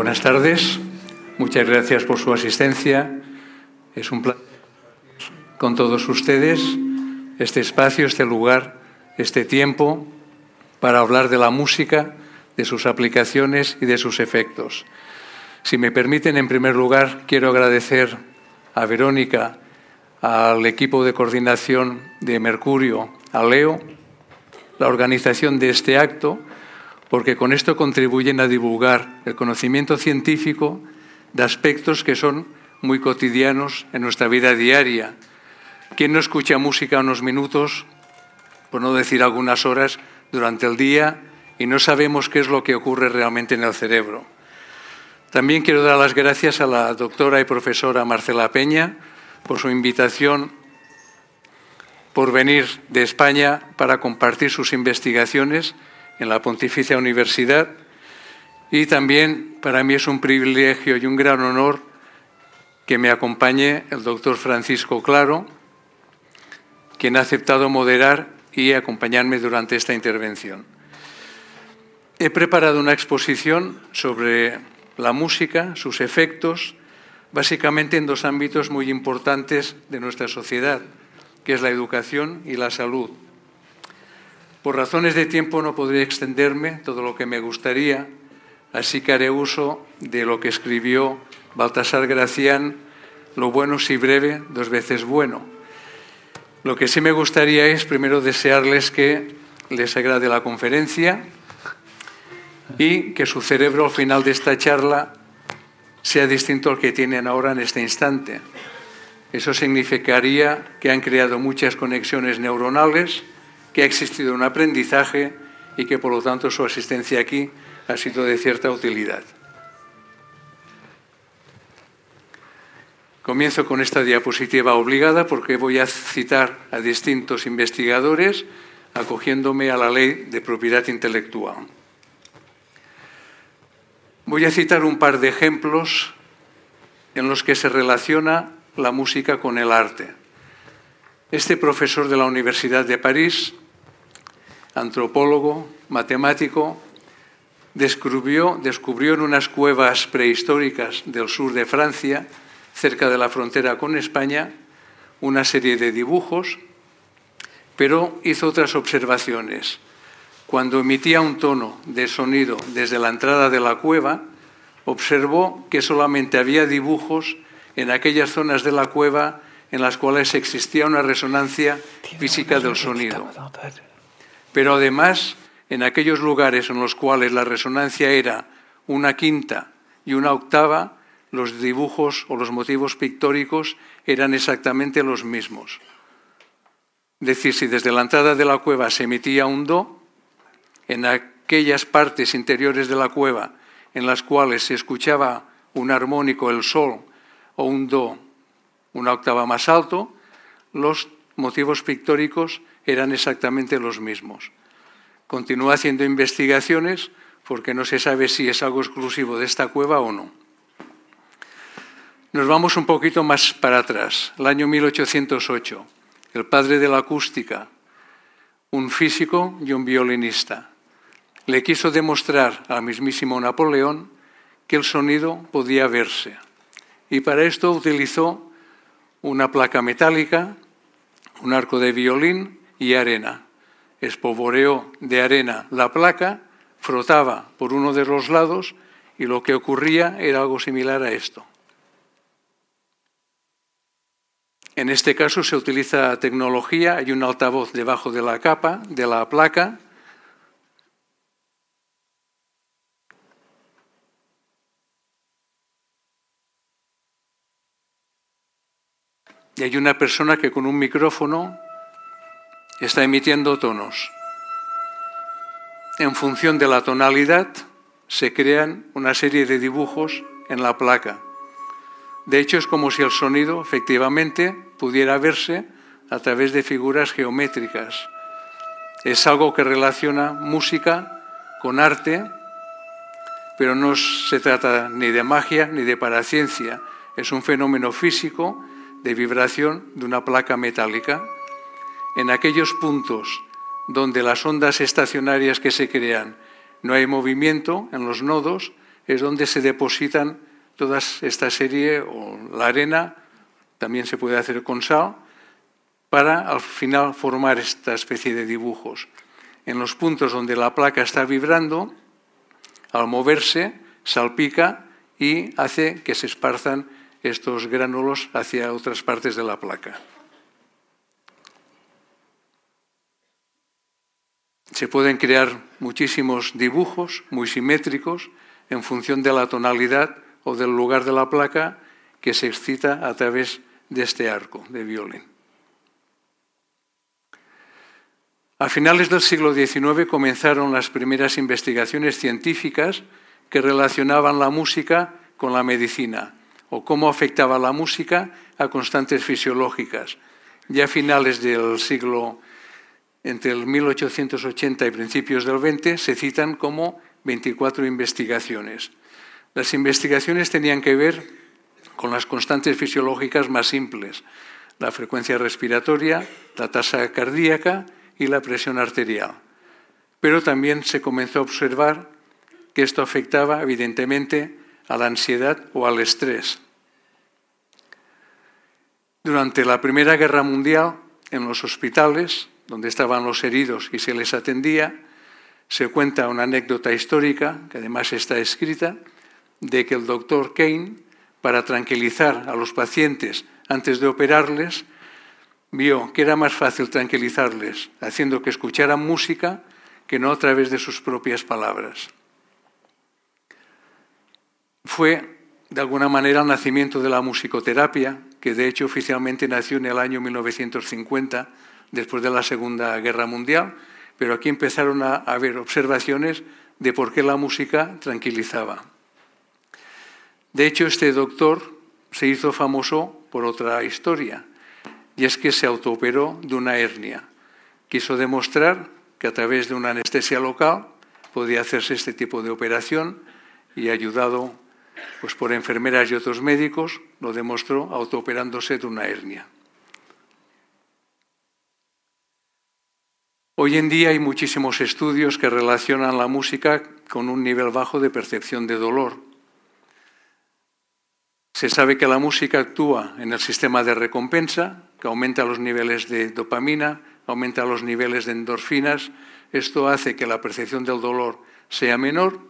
Buenas tardes. Muchas gracias por su asistencia. Es un placer con todos ustedes este espacio, este lugar, este tiempo para hablar de la música, de sus aplicaciones y de sus efectos. Si me permiten, en primer lugar, quiero agradecer a Verónica, al equipo de coordinación de Mercurio, a Leo, la organización de este acto, porque con esto contribuyen a divulgar el conocimiento científico de aspectos que son muy cotidianos en nuestra vida diaria. ¿Quién no escucha música unos minutos, por no decir algunas horas, durante el día y no sabemos qué es lo que ocurre realmente en el cerebro? También quiero dar las gracias a la doctora y profesora Marcela Peña por su invitación por venir de España para compartir sus investigaciones en la Pontificia Universidad y también para mí es un privilegio y un gran honor que me acompañe el doctor Francisco Claro, quien ha aceptado moderar y acompañarme durante esta intervención. He preparado una exposición sobre la música, sus efectos, básicamente en dos ámbitos muy importantes de nuestra sociedad, que es la educación y la salud. Por razones de tiempo no podré extenderme todo lo que me gustaría, así que haré uso de lo que escribió Baltasar Gracián, lo bueno si breve, dos veces bueno. Lo que sí me gustaría es primero desearles que les agrade la conferencia y que su cerebro al final de esta charla sea distinto al que tienen ahora en este instante. Eso significaría que han creado muchas conexiones neuronales, ha existido un aprendizaje y que por lo tanto su asistencia aquí ha sido de cierta utilidad. Comienzo con esta diapositiva obligada porque voy a citar a distintos investigadores acogiéndome a la ley de propiedad intelectual. Voy a citar un par de ejemplos en los que se relaciona la música con el arte. Este profesor de la Universidad de París, antropólogo, matemático, descubrió, descubrió en unas cuevas prehistóricas del sur de Francia, cerca de la frontera con España, una serie de dibujos, pero hizo otras observaciones. Cuando emitía un tono de sonido desde la entrada de la cueva, observó que solamente había dibujos en aquellas zonas de la cueva en las cuales existía una resonancia física del sonido. Pero además, en aquellos lugares en los cuales la resonancia era una quinta y una octava, los dibujos o los motivos pictóricos eran exactamente los mismos. Es decir, si desde la entrada de la cueva se emitía un do, en aquellas partes interiores de la cueva en las cuales se escuchaba un armónico, el sol, o un do, una octava más alto, los motivos pictóricos eran exactamente los mismos. Continúa haciendo investigaciones porque no se sabe si es algo exclusivo de esta cueva o no. Nos vamos un poquito más para atrás, el año 1808. El padre de la acústica, un físico y un violinista le quiso demostrar al mismísimo Napoleón que el sonido podía verse. Y para esto utilizó una placa metálica, un arco de violín y arena. Espovoreó de arena la placa, frotaba por uno de los lados y lo que ocurría era algo similar a esto. En este caso se utiliza tecnología, hay un altavoz debajo de la capa, de la placa, y hay una persona que con un micrófono está emitiendo tonos. En función de la tonalidad se crean una serie de dibujos en la placa. De hecho, es como si el sonido efectivamente pudiera verse a través de figuras geométricas. Es algo que relaciona música con arte, pero no se trata ni de magia ni de paraciencia. Es un fenómeno físico de vibración de una placa metálica. En aquellos puntos donde las ondas estacionarias que se crean no hay movimiento en los nodos, es donde se depositan toda esta serie, o la arena, también se puede hacer con sal, para al final formar esta especie de dibujos. En los puntos donde la placa está vibrando, al moverse, salpica y hace que se esparzan estos gránulos hacia otras partes de la placa. Se pueden crear muchísimos dibujos muy simétricos en función de la tonalidad o del lugar de la placa que se excita a través de este arco de violín. A finales del siglo XIX comenzaron las primeras investigaciones científicas que relacionaban la música con la medicina o cómo afectaba la música a constantes fisiológicas. Ya a finales del siglo, entre el 1880 y principios del XX, se citan como 24 investigaciones. Las investigaciones tenían que ver con las constantes fisiológicas más simples, la frecuencia respiratoria, la tasa cardíaca y la presión arterial. Pero también se comenzó a observar que esto afectaba evidentemente a la ansiedad o al estrés. Durante la Primera Guerra Mundial, en los hospitales, donde estaban los heridos y se les atendía, se cuenta una anécdota histórica, que además está escrita, de que el doctor Kane, para tranquilizar a los pacientes antes de operarles, vio que era más fácil tranquilizarles haciendo que escucharan música que no a través de sus propias palabras. Fue, de alguna manera, el nacimiento de la musicoterapia, que de hecho oficialmente nació en el año 1950, después de la Segunda Guerra Mundial, pero aquí empezaron a haber observaciones de por qué la música tranquilizaba. De hecho, este doctor se hizo famoso por otra historia, y es que se autooperó de una hernia. Quiso demostrar que a través de una anestesia local podía hacerse este tipo de operación y ayudado pues, por enfermeras y otros médicos, lo demostró autooperándose de una hernia. Hoy en día hay muchísimos estudios que relacionan la música con un nivel bajo de percepción de dolor se sabe que la música actúa en el sistema de recompensa, que aumenta los niveles de dopamina, aumenta los niveles de endorfinas. Esto hace que la percepción del dolor sea menor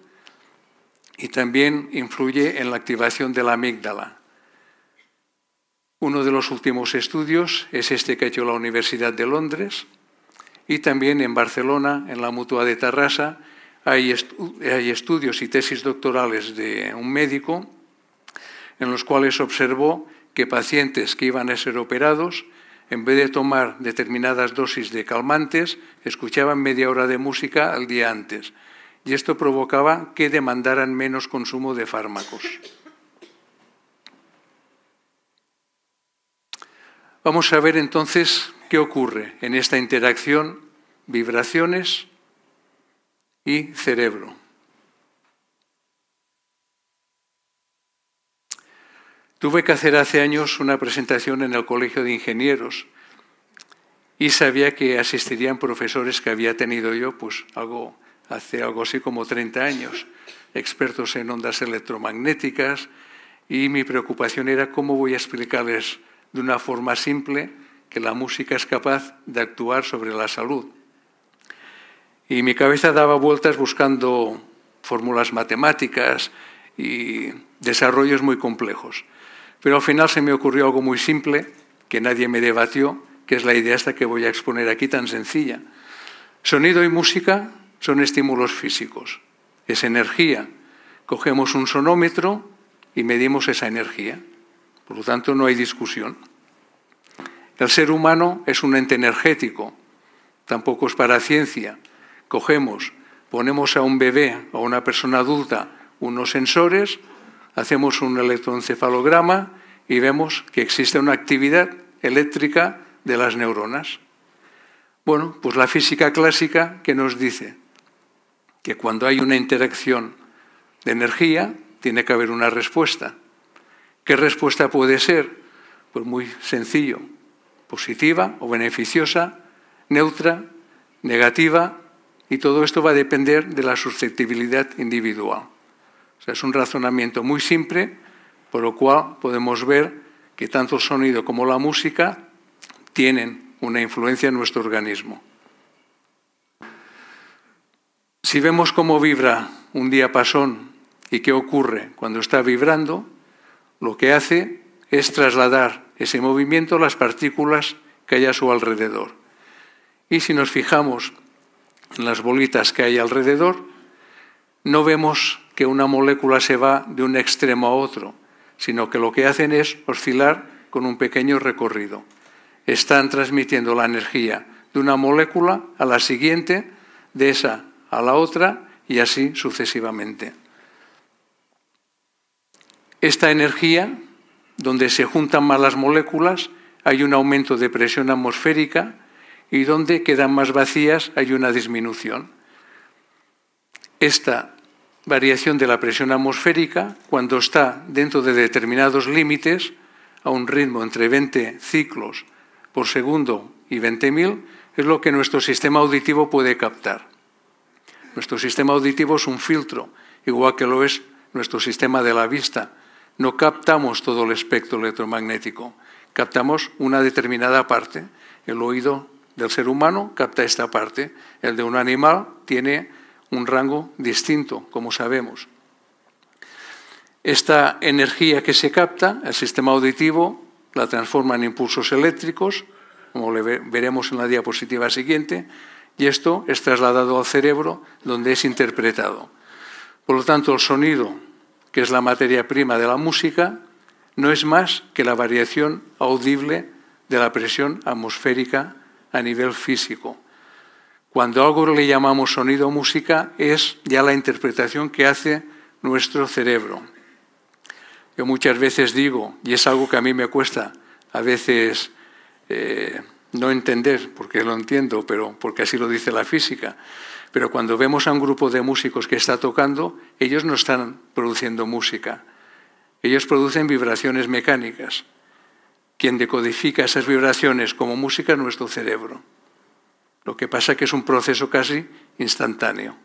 y también influye en la activación de la amígdala. Uno de los últimos estudios es este que ha hecho la Universidad de Londres y también en Barcelona, en la Mutua de Tarrasa, hay, estudios y tesis doctorales de un médico en los cuales observó que pacientes que iban a ser operados, en vez de tomar determinadas dosis de calmantes, escuchaban media hora de música al día antes. Y esto provocaba que demandaran menos consumo de fármacos. Vamos a ver entonces qué ocurre en esta interacción vibraciones y cerebro. Tuve que hacer hace años una presentación en el Colegio de Ingenieros y sabía que asistirían profesores que había tenido yo, pues hace algo así como 30 años, expertos en ondas electromagnéticas, y mi preocupación era cómo voy a explicarles de una forma simple que la música es capaz de actuar sobre la salud. Y mi cabeza daba vueltas buscando fórmulas matemáticas y desarrollos muy complejos. Pero al final se me ocurrió algo muy simple, que nadie me debatió, que es la idea esta que voy a exponer aquí tan sencilla. Sonido y música son estímulos físicos, es energía. Cogemos un sonómetro y medimos esa energía. Por lo tanto, no hay discusión. El ser humano es un ente energético, tampoco es para ciencia. Cogemos, ponemos a un bebé o a una persona adulta unos sensores, hacemos un electroencefalograma y vemos que existe una actividad eléctrica de las neuronas. Bueno, pues la física clásica que nos dice que cuando hay una interacción de energía tiene que haber una respuesta. ¿Qué respuesta puede ser? Pues muy sencillo, positiva o beneficiosa, neutra, negativa, y todo esto va a depender de la susceptibilidad individual. O sea, es un razonamiento muy simple, por lo cual podemos ver que tanto el sonido como la música tienen una influencia en nuestro organismo. Si vemos cómo vibra un diapasón y qué ocurre cuando está vibrando, lo que hace es trasladar ese movimiento las partículas que hay a su alrededor. Y si nos fijamos en las bolitas que hay alrededor, no vemos que una molécula se va de un extremo a otro, sino que lo que hacen es oscilar con un pequeño recorrido. Están transmitiendo la energía de una molécula a la siguiente, de esa a la otra y así sucesivamente. Esta energía, donde se juntan más las moléculas, hay un aumento de presión atmosférica y donde quedan más vacías hay una disminución. Esta variación de la presión atmosférica, cuando está dentro de determinados límites, a un ritmo entre 20 ciclos por segundo y 20.000, es lo que nuestro sistema auditivo puede captar. Nuestro sistema auditivo es un filtro, igual que lo es nuestro sistema de la vista. No captamos todo el espectro electromagnético, captamos una determinada parte. El oído del ser humano capta esta parte, el de un animal tiene un rango distinto, como sabemos. Esta energía que se capta, el sistema auditivo la transforma en impulsos eléctricos, como veremos en la diapositiva siguiente, y esto es trasladado al cerebro donde es interpretado. Por lo tanto, el sonido, que es la materia prima de la música, no es más que la variación audible de la presión atmosférica a nivel físico. Cuando algo le llamamos sonido o música es ya la interpretación que hace nuestro cerebro. Yo muchas veces digo, y es algo que a mí me cuesta a veces eh, no entender, porque lo entiendo, pero porque así lo dice la física, pero cuando vemos a un grupo de músicos que está tocando, ellos no están produciendo música, ellos producen vibraciones mecánicas. Quien decodifica esas vibraciones como música es nuestro cerebro. Lo que pasa es que es un proceso casi instantáneo.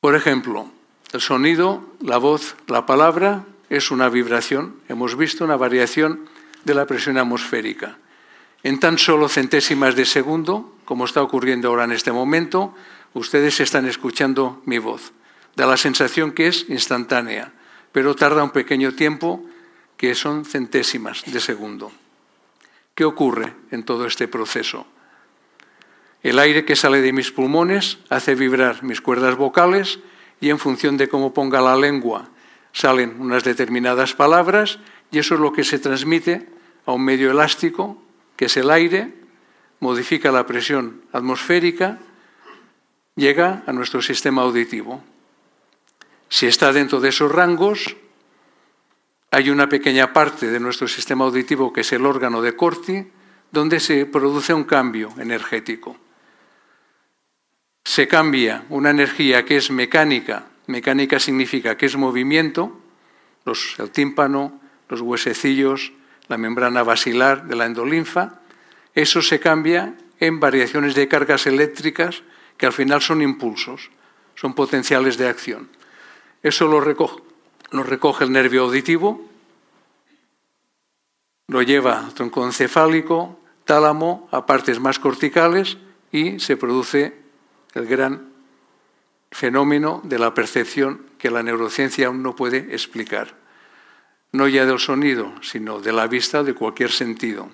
Por ejemplo, el sonido, la voz, la palabra es una vibración. Hemos visto una variación de la presión atmosférica. En tan solo centésimas de segundo, como está ocurriendo ahora en este momento, ustedes están escuchando mi voz. Da la sensación que es instantánea, pero tarda un pequeño tiempo que son centésimas de segundo. ¿Qué ocurre en todo este proceso? El aire que sale de mis pulmones hace vibrar mis cuerdas vocales y en función de cómo ponga la lengua salen unas determinadas palabras y eso es lo que se transmite a un medio elástico, que es el aire, modifica la presión atmosférica, llega a nuestro sistema auditivo. Si está dentro de esos rangos, hay una pequeña parte de nuestro sistema auditivo que es el órgano de Corti, donde se produce un cambio energético. Se cambia una energía que es mecánica, mecánica significa que es movimiento, los, el tímpano, los huesecillos, la membrana basilar de la endolinfa, eso se cambia en variaciones de cargas eléctricas que al final son impulsos, son potenciales de acción. Eso lo recoge, el nervio auditivo, lo lleva al tronco encefálico, tálamo, a partes más corticales y se produce el gran fenómeno de la percepción que la neurociencia aún no puede explicar. No ya del sonido, sino de la vista de cualquier sentido.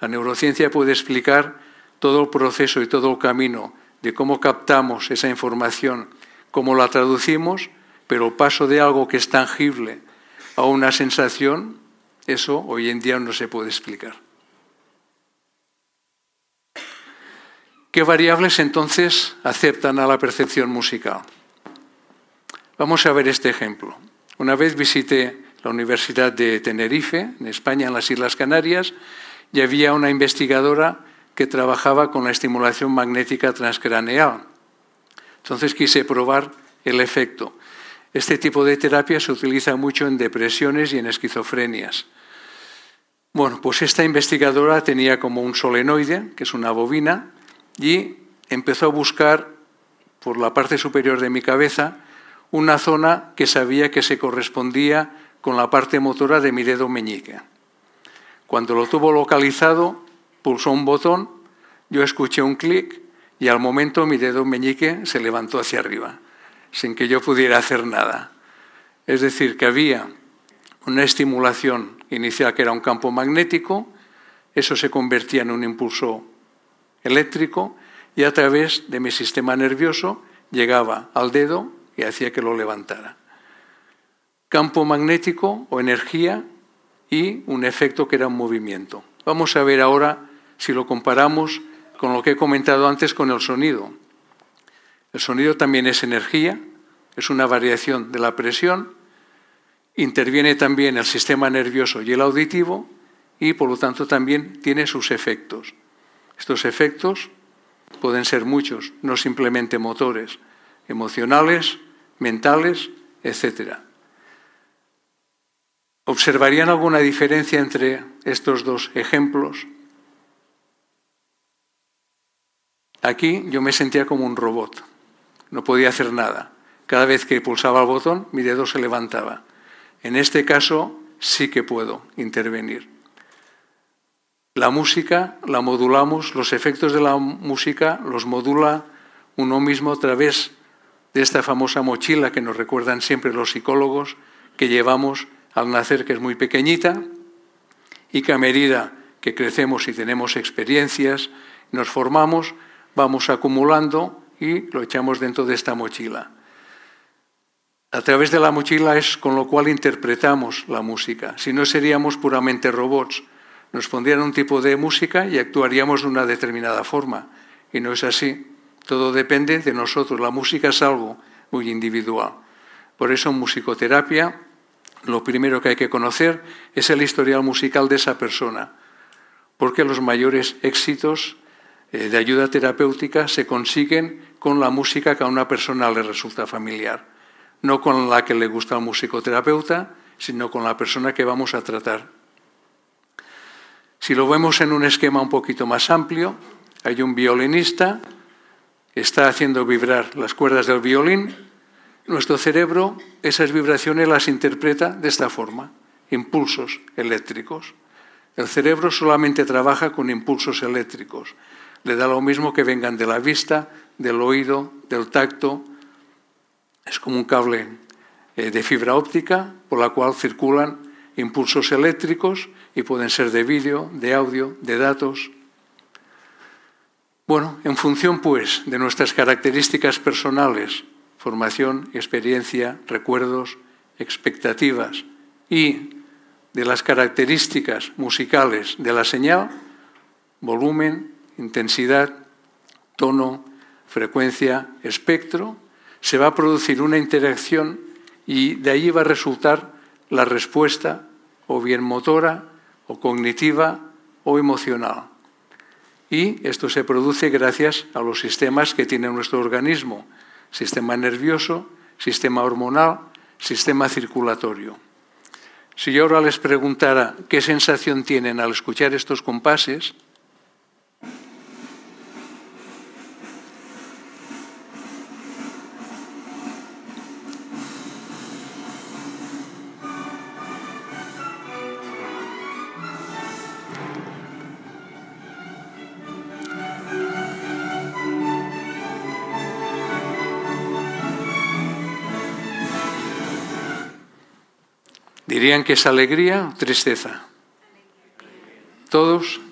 La neurociencia puede explicar todo el proceso y todo el camino de cómo captamos esa información, cómo la traducimos pero el paso de algo que es tangible a una sensación, eso hoy en día no se puede explicar. ¿Qué variables entonces aceptan a la percepción musical? Vamos a ver este ejemplo. Una vez visité la Universidad de Tenerife, en España, en las Islas Canarias, y había una investigadora que trabajaba con la estimulación magnética transcraneal. Entonces quise probar el efecto. Este tipo de terapia se utiliza mucho en depresiones y en esquizofrenias. Bueno, pues esta investigadora tenía como un solenoide, que es una bobina, y empezó a buscar por la parte superior de mi cabeza una zona que sabía que se correspondía con la parte motora de mi dedo meñique. Cuando lo tuvo localizado, pulsó un botón, yo escuché un clic y al momento mi dedo meñique se levantó hacia arriba, sin que yo pudiera hacer nada. Es decir, que había una estimulación inicial que era un campo magnético, eso se convertía en un impulso eléctrico y a través de mi sistema nervioso llegaba al dedo y hacía que lo levantara. Campo magnético o energía y un efecto que era un movimiento. Vamos a ver ahora si lo comparamos con lo que he comentado antes con el sonido. El sonido también es energía, es una variación de la presión, interviene también el sistema nervioso y el auditivo y por lo tanto también tiene sus efectos. Estos efectos pueden ser muchos, no simplemente motores, emocionales, mentales, etc. ¿Observarían alguna diferencia entre estos dos ejemplos? Aquí yo me sentía como un robot, no podía hacer nada. Cada vez que pulsaba el botón, mi dedo se levantaba. En este caso sí que puedo intervenir. La música la modulamos, los efectos de la música los modula uno mismo a través de esta famosa mochila que nos recuerdan siempre los psicólogos que llevamos al nacer, que es muy pequeñita, y que a medida que crecemos y tenemos experiencias, nos formamos, vamos acumulando y lo echamos dentro de esta mochila. A través de la mochila es con lo cual interpretamos la música. Si no seríamos puramente robots, nos pondrían un tipo de música y actuaríamos de una determinada forma. Y no es así. Todo depende de nosotros. La música es algo muy individual. Por eso en musicoterapia lo primero que hay que conocer es el historial musical de esa persona, porque los mayores éxitos eh, de ayuda terapéutica se consiguen con la música que a una persona le resulta familiar, no con la que le gusta al musicoterapeuta, sino con la persona que vamos a tratar. Si lo vemos en un esquema un poquito más amplio, hay un violinista está haciendo vibrar las cuerdas del violín. Nuestro cerebro esas vibraciones las interpreta de esta forma, impulsos eléctricos. El cerebro solamente trabaja con impulsos eléctricos. Le da lo mismo que vengan de la vista, del oído, del tacto. Es como un cable eh, de fibra óptica por la cual circulan impulsos eléctricos y pueden ser de vídeo, de audio, de datos. Bueno, en función pues de nuestras características personales, formación, experiencia, recuerdos, expectativas y de las características musicales de la señal, volumen, intensidad, tono, frecuencia, espectro, se va a producir una interacción y de ahí va a resultar la respuesta o bien motora o cognitiva o emocional. Y esto se produce gracias a los sistemas que tiene nuestro organismo, sistema nervioso, sistema hormonal, sistema circulatorio. Si yo ahora les preguntara qué sensación tienen al escuchar estos compases, ¿Dirían que es alegría o tristeza? ¿Todos?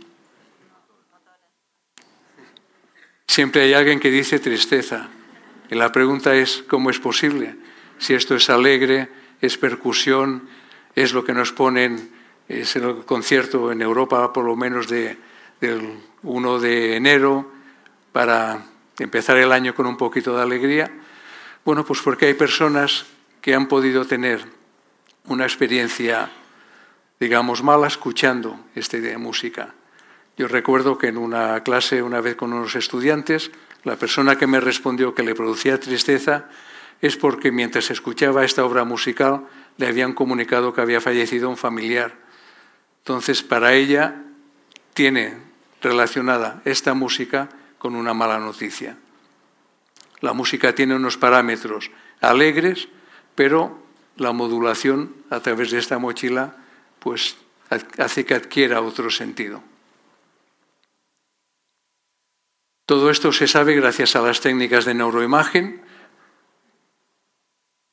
Siempre hay alguien que dice tristeza. Y la pregunta es, ¿cómo es posible? Si esto es alegre, es percusión, es lo que nos ponen, es el concierto en Europa por lo menos de, del 1 de enero para empezar el año con un poquito de alegría. Bueno, pues porque hay personas que han podido tener una experiencia, digamos, mala escuchando este música. Yo recuerdo que en una clase, una vez con unos estudiantes, la persona que me respondió que le producía tristeza es porque mientras escuchaba esta obra musical le habían comunicado que había fallecido un familiar. Entonces, para ella tiene relacionada esta música con una mala noticia. La música tiene unos parámetros alegres, pero la modulación a través de esta mochila pues hace que adquiera otro sentido. Todo esto se sabe gracias a las técnicas de neuroimagen,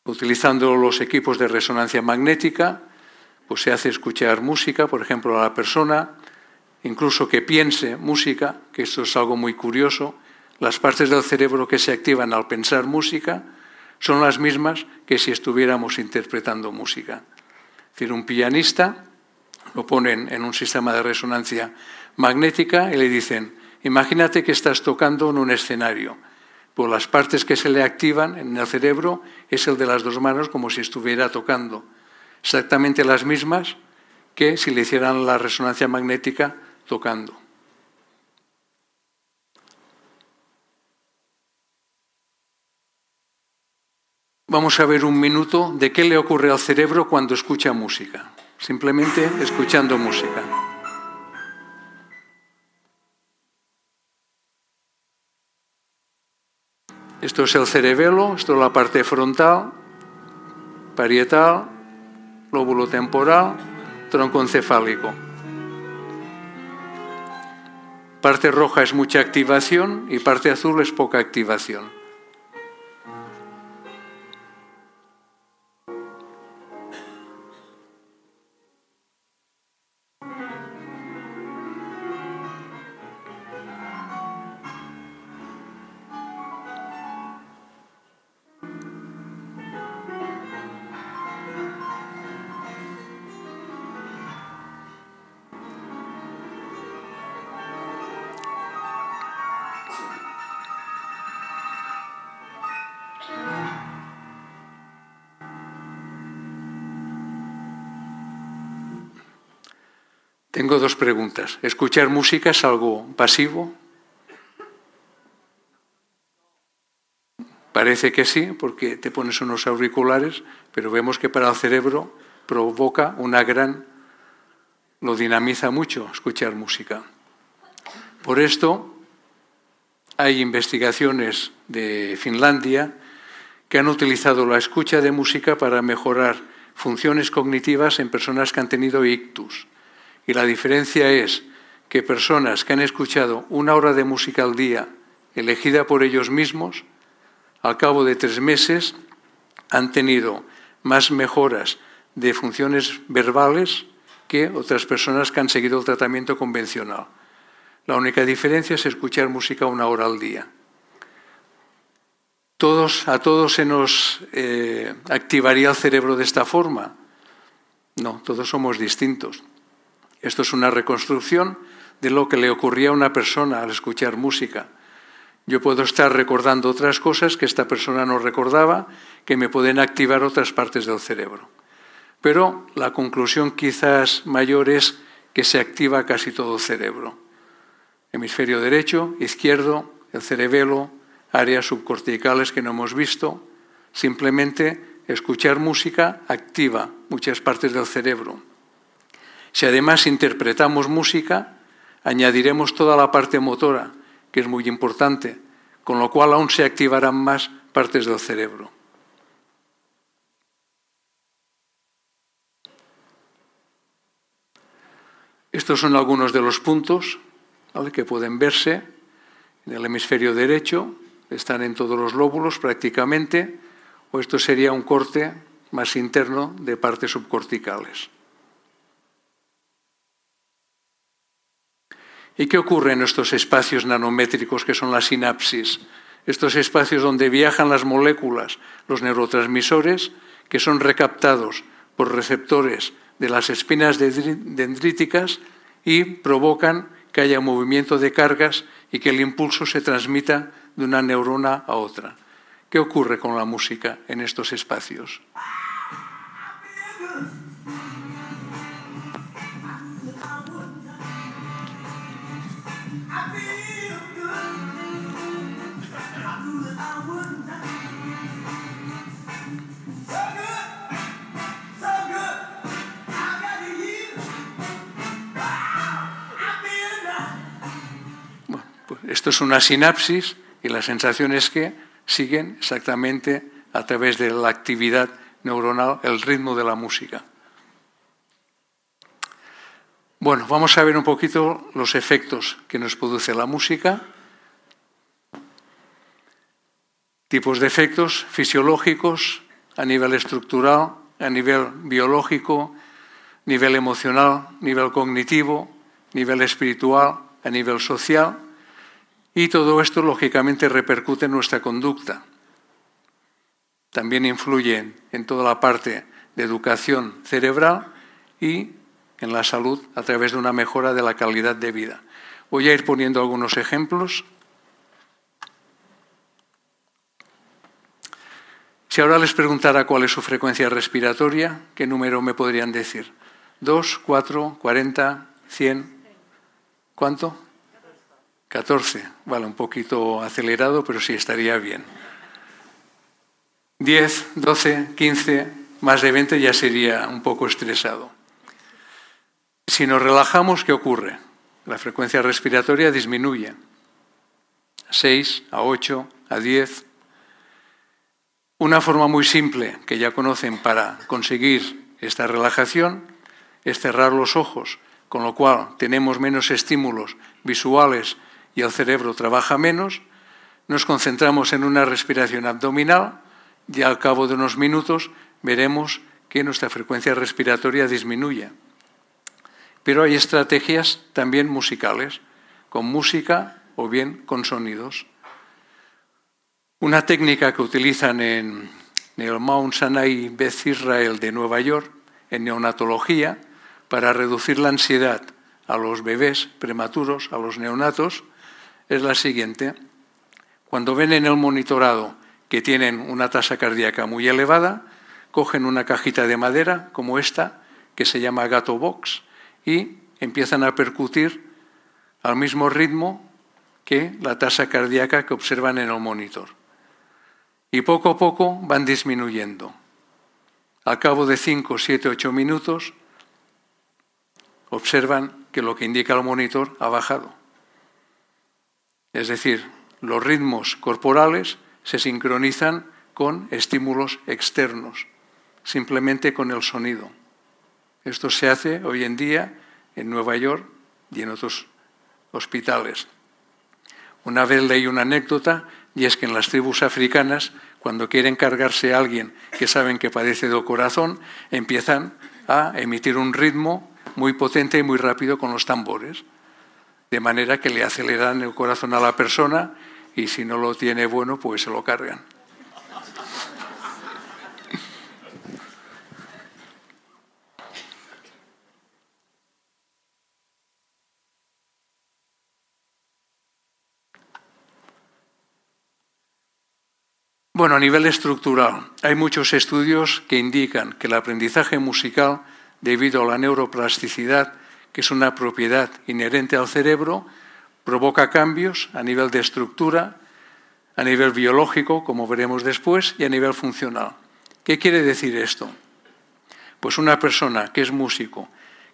utilizando los equipos de resonancia magnética, pues se hace escuchar música, por ejemplo, a la persona, incluso que piense música, que esto es algo muy curioso, las partes del cerebro que se activan al pensar música son las mismas que si estuviéramos interpretando música. Es decir, un pianista lo ponen en un sistema de resonancia magnética y le dicen, imagínate que estás tocando en un escenario. Pues las partes que se le activan en el cerebro es el de las dos manos como si estuviera tocando. Exactamente las mismas que si le hicieran la resonancia magnética tocando. Vamos a ver un minuto de qué le ocurre al cerebro cuando escucha música, simplemente escuchando música. Esto es el cerebelo, esto es la parte frontal, parietal, lóbulo temporal, tronco encefálico. Parte roja es mucha activación y parte azul es poca activación. ¿Escuchar música es algo pasivo? Parece que sí, porque te pones unos auriculares, pero vemos que para el cerebro provoca una gran, lo dinamiza mucho escuchar música. Por esto hay investigaciones de Finlandia que han utilizado la escucha de música para mejorar funciones cognitivas en personas que han tenido ictus. Y la diferencia es que personas que han escuchado una hora de música al día elegida por ellos mismos, al cabo de tres meses han tenido más mejoras de funciones verbales que otras personas que han seguido el tratamiento convencional. La única diferencia es escuchar música una hora al día. Todos, ¿A todos se nos eh, activaría el cerebro de esta forma? No, todos somos distintos. Esto es una reconstrucción de lo que le ocurría a una persona al escuchar música. Yo puedo estar recordando otras cosas que esta persona no recordaba, que me pueden activar otras partes del cerebro. Pero la conclusión quizás mayor es que se activa casi todo el cerebro. Hemisferio derecho, izquierdo, el cerebelo, áreas subcorticales que no hemos visto. Simplemente escuchar música activa muchas partes del cerebro. Si además interpretamos música, añadiremos toda la parte motora, que es muy importante, con lo cual aún se activarán más partes del cerebro. Estos son algunos de los puntos que pueden verse en el hemisferio derecho, están en todos los lóbulos prácticamente, o esto sería un corte más interno de partes subcorticales. ¿Y qué ocurre en estos espacios nanométricos que son las sinapsis? Estos espacios donde viajan las moléculas, los neurotransmisores, que son recaptados por receptores de las espinas dendríticas y provocan que haya movimiento de cargas y que el impulso se transmita de una neurona a otra. ¿Qué ocurre con la música en estos espacios? Esto es una sinapsis y la sensación es que siguen exactamente a través de la actividad neuronal el ritmo de la música. Bueno, vamos a ver un poquito los efectos que nos produce la música. Tipos de efectos fisiológicos a nivel estructural, a nivel biológico, nivel emocional, nivel cognitivo, nivel espiritual, a nivel social. Y todo esto, lógicamente, repercute en nuestra conducta. También influye en toda la parte de educación cerebral y en la salud a través de una mejora de la calidad de vida. Voy a ir poniendo algunos ejemplos. Si ahora les preguntara cuál es su frecuencia respiratoria, ¿qué número me podrían decir? ¿Dos, cuatro, cuarenta, cien? ¿Cuánto? 14. Vale, un poquito acelerado, pero sí estaría bien. 10, 12, 15, más de 20 ya sería un poco estresado. Si nos relajamos, ¿qué ocurre? La frecuencia respiratoria disminuye. A 6, a 8, a 10. Una forma muy simple que ya conocen para conseguir esta relajación es cerrar los ojos, con lo cual tenemos menos estímulos visuales y el cerebro trabaja menos. Nos concentramos en una respiración abdominal y al cabo de unos minutos veremos que nuestra frecuencia respiratoria disminuye. Pero hay estrategias también musicales, con música o bien con sonidos. Una técnica que utilizan en el Mount Sinai Beth Israel de Nueva York, en neonatología, para reducir la ansiedad a los bebés prematuros, a los neonatos, es la siguiente. Cuando ven en el monitorado que tienen una tasa cardíaca muy elevada, cogen una cajita de madera como esta, que se llama gato box, y empiezan a percutir al mismo ritmo que la tasa cardíaca que observan en el monitor. Y poco a poco van disminuyendo. Al cabo de 5, 7, 8 minutos, observan que lo que indica el monitor ha bajado. Es decir, los ritmos corporales se sincronizan con estímulos externos, simplemente con el sonido. Esto se hace hoy en día en Nueva York y en otros hospitales. Una vez leí una anécdota y es que en las tribus africanas, cuando quieren cargarse a alguien que saben que padece de corazón, empiezan a emitir un ritmo muy potente y muy rápido con los tambores, de manera que le aceleran el corazón a la persona y si no lo tiene bueno, pues se lo cargan. Bueno, a nivel estructural, hay muchos estudios que indican que el aprendizaje musical, debido a la neuroplasticidad, que es una propiedad inherente al cerebro, Provoca cambios a nivel de estructura, a nivel biológico, como veremos después, y a nivel funcional. ¿Qué quiere decir esto? Pues una persona que es músico,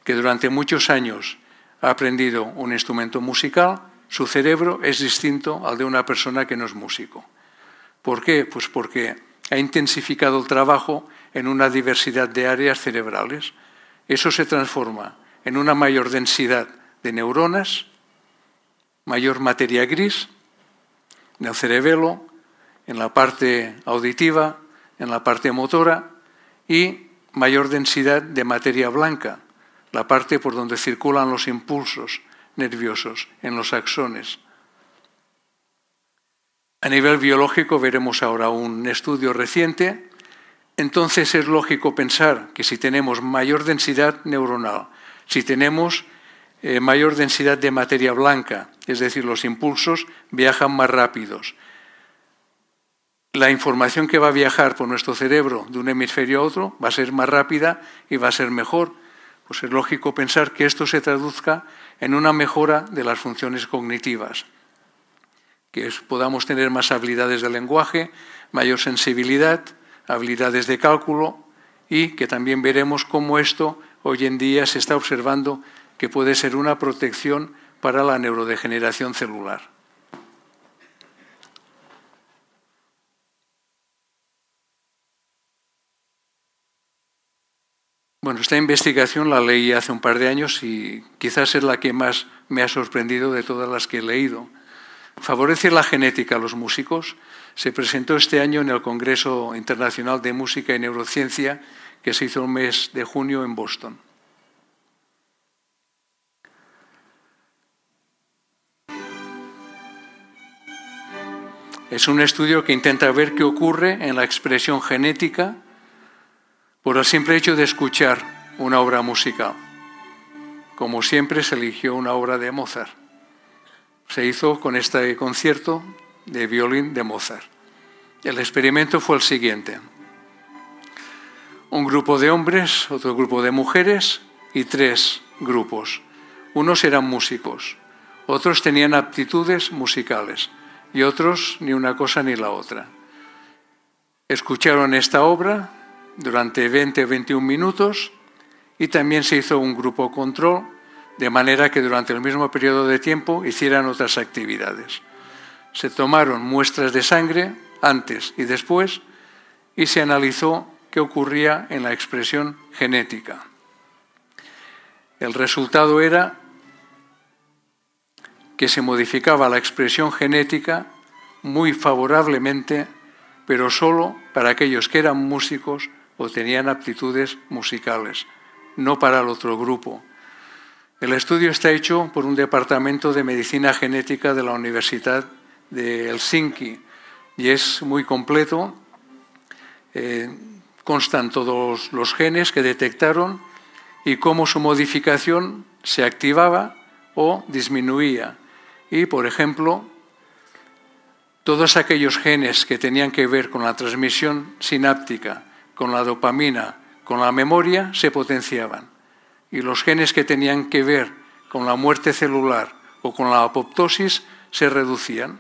que durante muchos años ha aprendido un instrumento musical, su cerebro es distinto al de una persona que no es músico. ¿Por qué? Pues porque ha intensificado el trabajo en una diversidad de áreas cerebrales. Eso se transforma en una mayor densidad de neuronas, mayor materia gris en el cerebelo, en la parte auditiva, en la parte motora y mayor densidad de materia blanca, la parte por donde circulan los impulsos nerviosos, en los axones. A nivel biológico veremos ahora un estudio reciente. Entonces es lógico pensar que si tenemos mayor densidad neuronal, si tenemos eh, mayor densidad de materia blanca, es decir, los impulsos viajan más rápidos. La información que va a viajar por nuestro cerebro de un hemisferio a otro va a ser más rápida y va a ser mejor. Pues es lógico pensar que esto se traduzca en una mejora de las funciones cognitivas, que es, podamos tener más habilidades de lenguaje, mayor sensibilidad, habilidades de cálculo y que también veremos cómo esto hoy en día se está observando que puede ser una protección para la neurodegeneración celular. Bueno, esta investigación la leí hace un par de años y quizás es la que más me ha sorprendido de todas las que he leído Favorece la genética a los músicos. Se presentó este año en el Congreso Internacional de Música y Neurociencia que se hizo el mes de junio en Boston. Es un estudio que intenta ver qué ocurre en la expresión genética por el simple hecho de escuchar una obra musical. Como siempre se eligió una obra de Mozart. Se hizo con este concierto de violín de Mozart. El experimento fue el siguiente. Un grupo de hombres, otro grupo de mujeres y tres grupos. Unos eran músicos, otros tenían aptitudes musicales y otros ni una cosa ni la otra. Escucharon esta obra durante 20 o 21 minutos y también se hizo un grupo control de manera que durante el mismo periodo de tiempo hicieran otras actividades. Se tomaron muestras de sangre antes y después y se analizó qué ocurría en la expresión genética. El resultado era que se modificaba la expresión genética muy favorablemente, pero solo para aquellos que eran músicos o tenían aptitudes musicales, no para el otro grupo. El estudio está hecho por un departamento de medicina genética de la Universidad de Helsinki y es muy completo. Eh, constan todos los genes que detectaron y cómo su modificación se activaba o disminuía y, por ejemplo, todos aquellos genes que tenían que ver con la transmisión sináptica, con la dopamina, con la memoria, se potenciaban. Y los genes que tenían que ver con la muerte celular o con la apoptosis se reducían.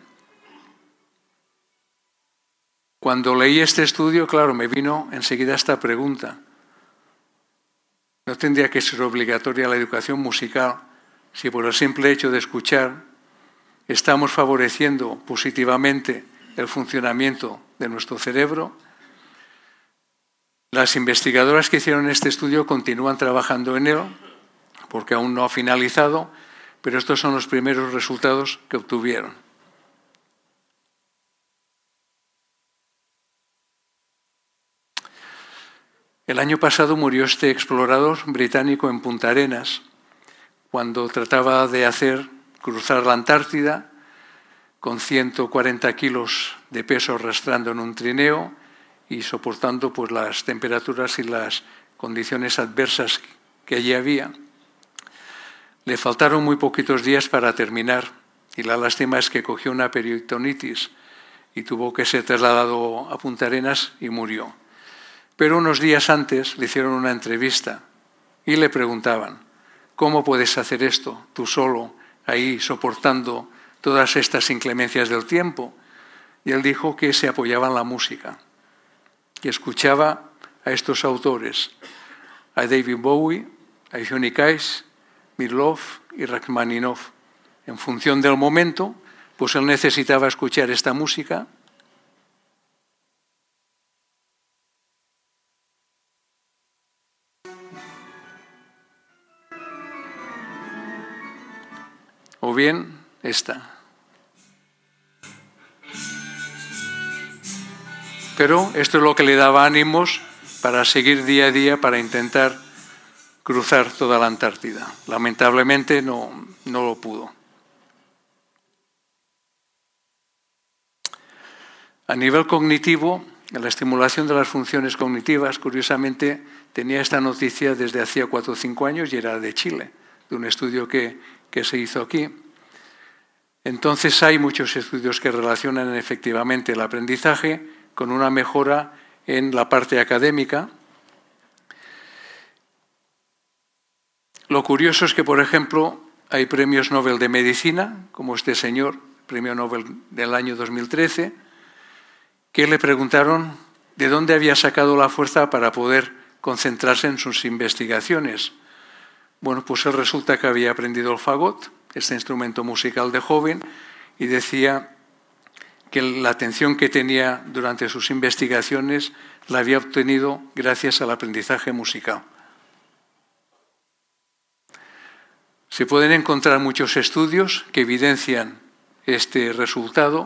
Cuando leí este estudio, claro, me vino enseguida esta pregunta. ¿No tendría que ser obligatoria la educación musical si por el simple hecho de escuchar estamos favoreciendo positivamente el funcionamiento de nuestro cerebro. Las investigadoras que hicieron este estudio continúan trabajando en él, porque aún no ha finalizado, pero estos son los primeros resultados que obtuvieron. El año pasado murió este explorador británico en Punta Arenas, cuando trataba de hacer cruzar la Antártida con 140 kilos de peso arrastrando en un trineo y soportando pues, las temperaturas y las condiciones adversas que allí había. Le faltaron muy poquitos días para terminar y la lástima es que cogió una peritonitis y tuvo que ser trasladado a Punta Arenas y murió. Pero unos días antes le hicieron una entrevista y le preguntaban, ¿cómo puedes hacer esto tú solo ahí soportando todas estas inclemencias del tiempo. Y él dijo que se apoyaba en la música, que escuchaba a estos autores, a David Bowie, a Johnny Cash, Mirlov y Rachmaninoff. En función del momento, pues él necesitaba escuchar esta música o bien esta. Pero esto es lo que le daba ánimos para seguir día a día, para intentar cruzar toda la Antártida. Lamentablemente no, no lo pudo. A nivel cognitivo, la estimulación de las funciones cognitivas, curiosamente, tenía esta noticia desde hacía cuatro o cinco años y era de Chile, de un estudio que, que se hizo aquí. Entonces hay muchos estudios que relacionan efectivamente el aprendizaje con una mejora en la parte académica. Lo curioso es que, por ejemplo, hay premios Nobel de Medicina, como este señor, premio Nobel del año 2013, que le preguntaron de dónde había sacado la fuerza para poder concentrarse en sus investigaciones. Bueno, pues él resulta que había aprendido el fagot, este instrumento musical de joven, y decía que la atención que tenía durante sus investigaciones la había obtenido gracias al aprendizaje musical. Se pueden encontrar muchos estudios que evidencian este resultado.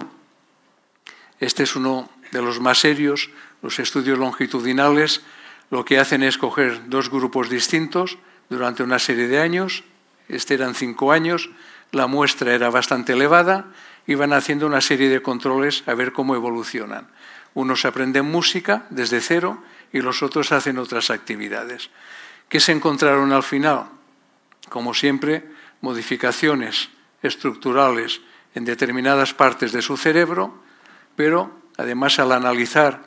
Este es uno de los más serios, los estudios longitudinales. Lo que hacen es coger dos grupos distintos durante una serie de años. Este eran cinco años. La muestra era bastante elevada y van haciendo una serie de controles a ver cómo evolucionan. Unos aprenden música desde cero y los otros hacen otras actividades. ¿Qué se encontraron al final? Como siempre, modificaciones estructurales en determinadas partes de su cerebro, pero además al analizar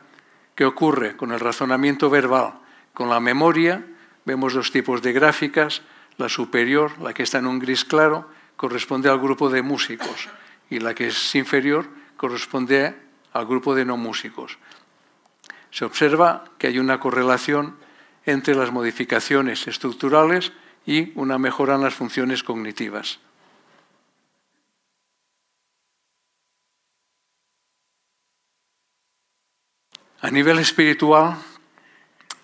qué ocurre con el razonamiento verbal, con la memoria, vemos dos tipos de gráficas. La superior, la que está en un gris claro, corresponde al grupo de músicos y la que es inferior corresponde al grupo de no músicos. Se observa que hay una correlación entre las modificaciones estructurales y una mejora en las funciones cognitivas. A nivel espiritual,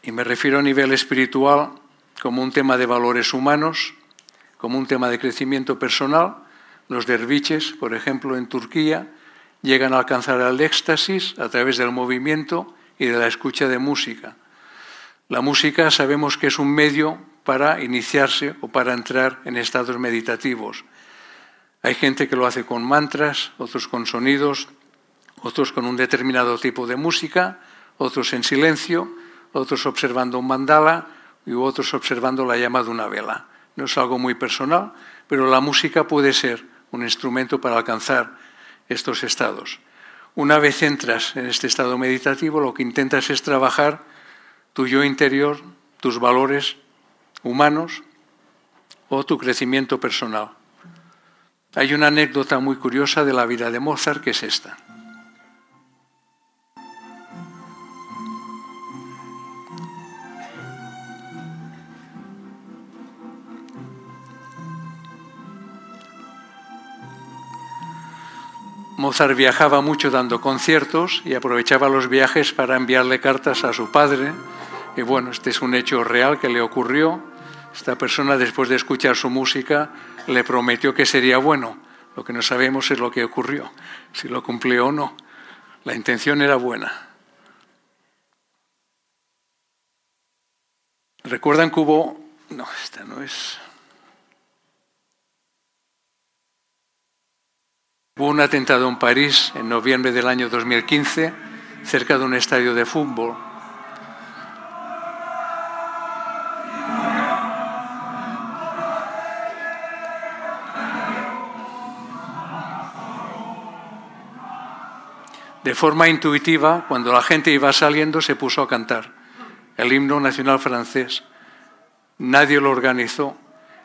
y me refiero a nivel espiritual como un tema de valores humanos, como un tema de crecimiento personal, los derviches, por ejemplo, en Turquía, llegan a alcanzar el éxtasis a través del movimiento y de la escucha de música. La música sabemos que es un medio para iniciarse o para entrar en estados meditativos. Hay gente que lo hace con mantras, otros con sonidos, otros con un determinado tipo de música, otros en silencio, otros observando un mandala y otros observando la llama de una vela. No es algo muy personal, pero la música puede ser un instrumento para alcanzar estos estados. Una vez entras en este estado meditativo, lo que intentas es trabajar tu yo interior, tus valores humanos o tu crecimiento personal. Hay una anécdota muy curiosa de la vida de Mozart que es esta. Mozart viajaba mucho dando conciertos y aprovechaba los viajes para enviarle cartas a su padre. Y bueno, este es un hecho real que le ocurrió. Esta persona, después de escuchar su música, le prometió que sería bueno. Lo que no sabemos es lo que ocurrió, si lo cumplió o no. La intención era buena. ¿Recuerdan que hubo... No, esta no es... Hubo un atentado en París en noviembre del año 2015 cerca de un estadio de fútbol. De forma intuitiva, cuando la gente iba saliendo, se puso a cantar el himno nacional francés. Nadie lo organizó.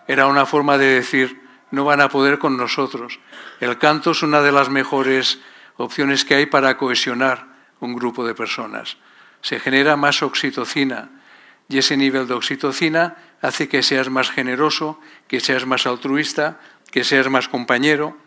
Era una forma de decir, no van a poder con nosotros. El canto es una de las mejores opciones que hay para cohesionar un grupo de personas. Se genera más oxitocina y ese nivel de oxitocina hace que seas más generoso, que seas más altruista, que seas más compañero.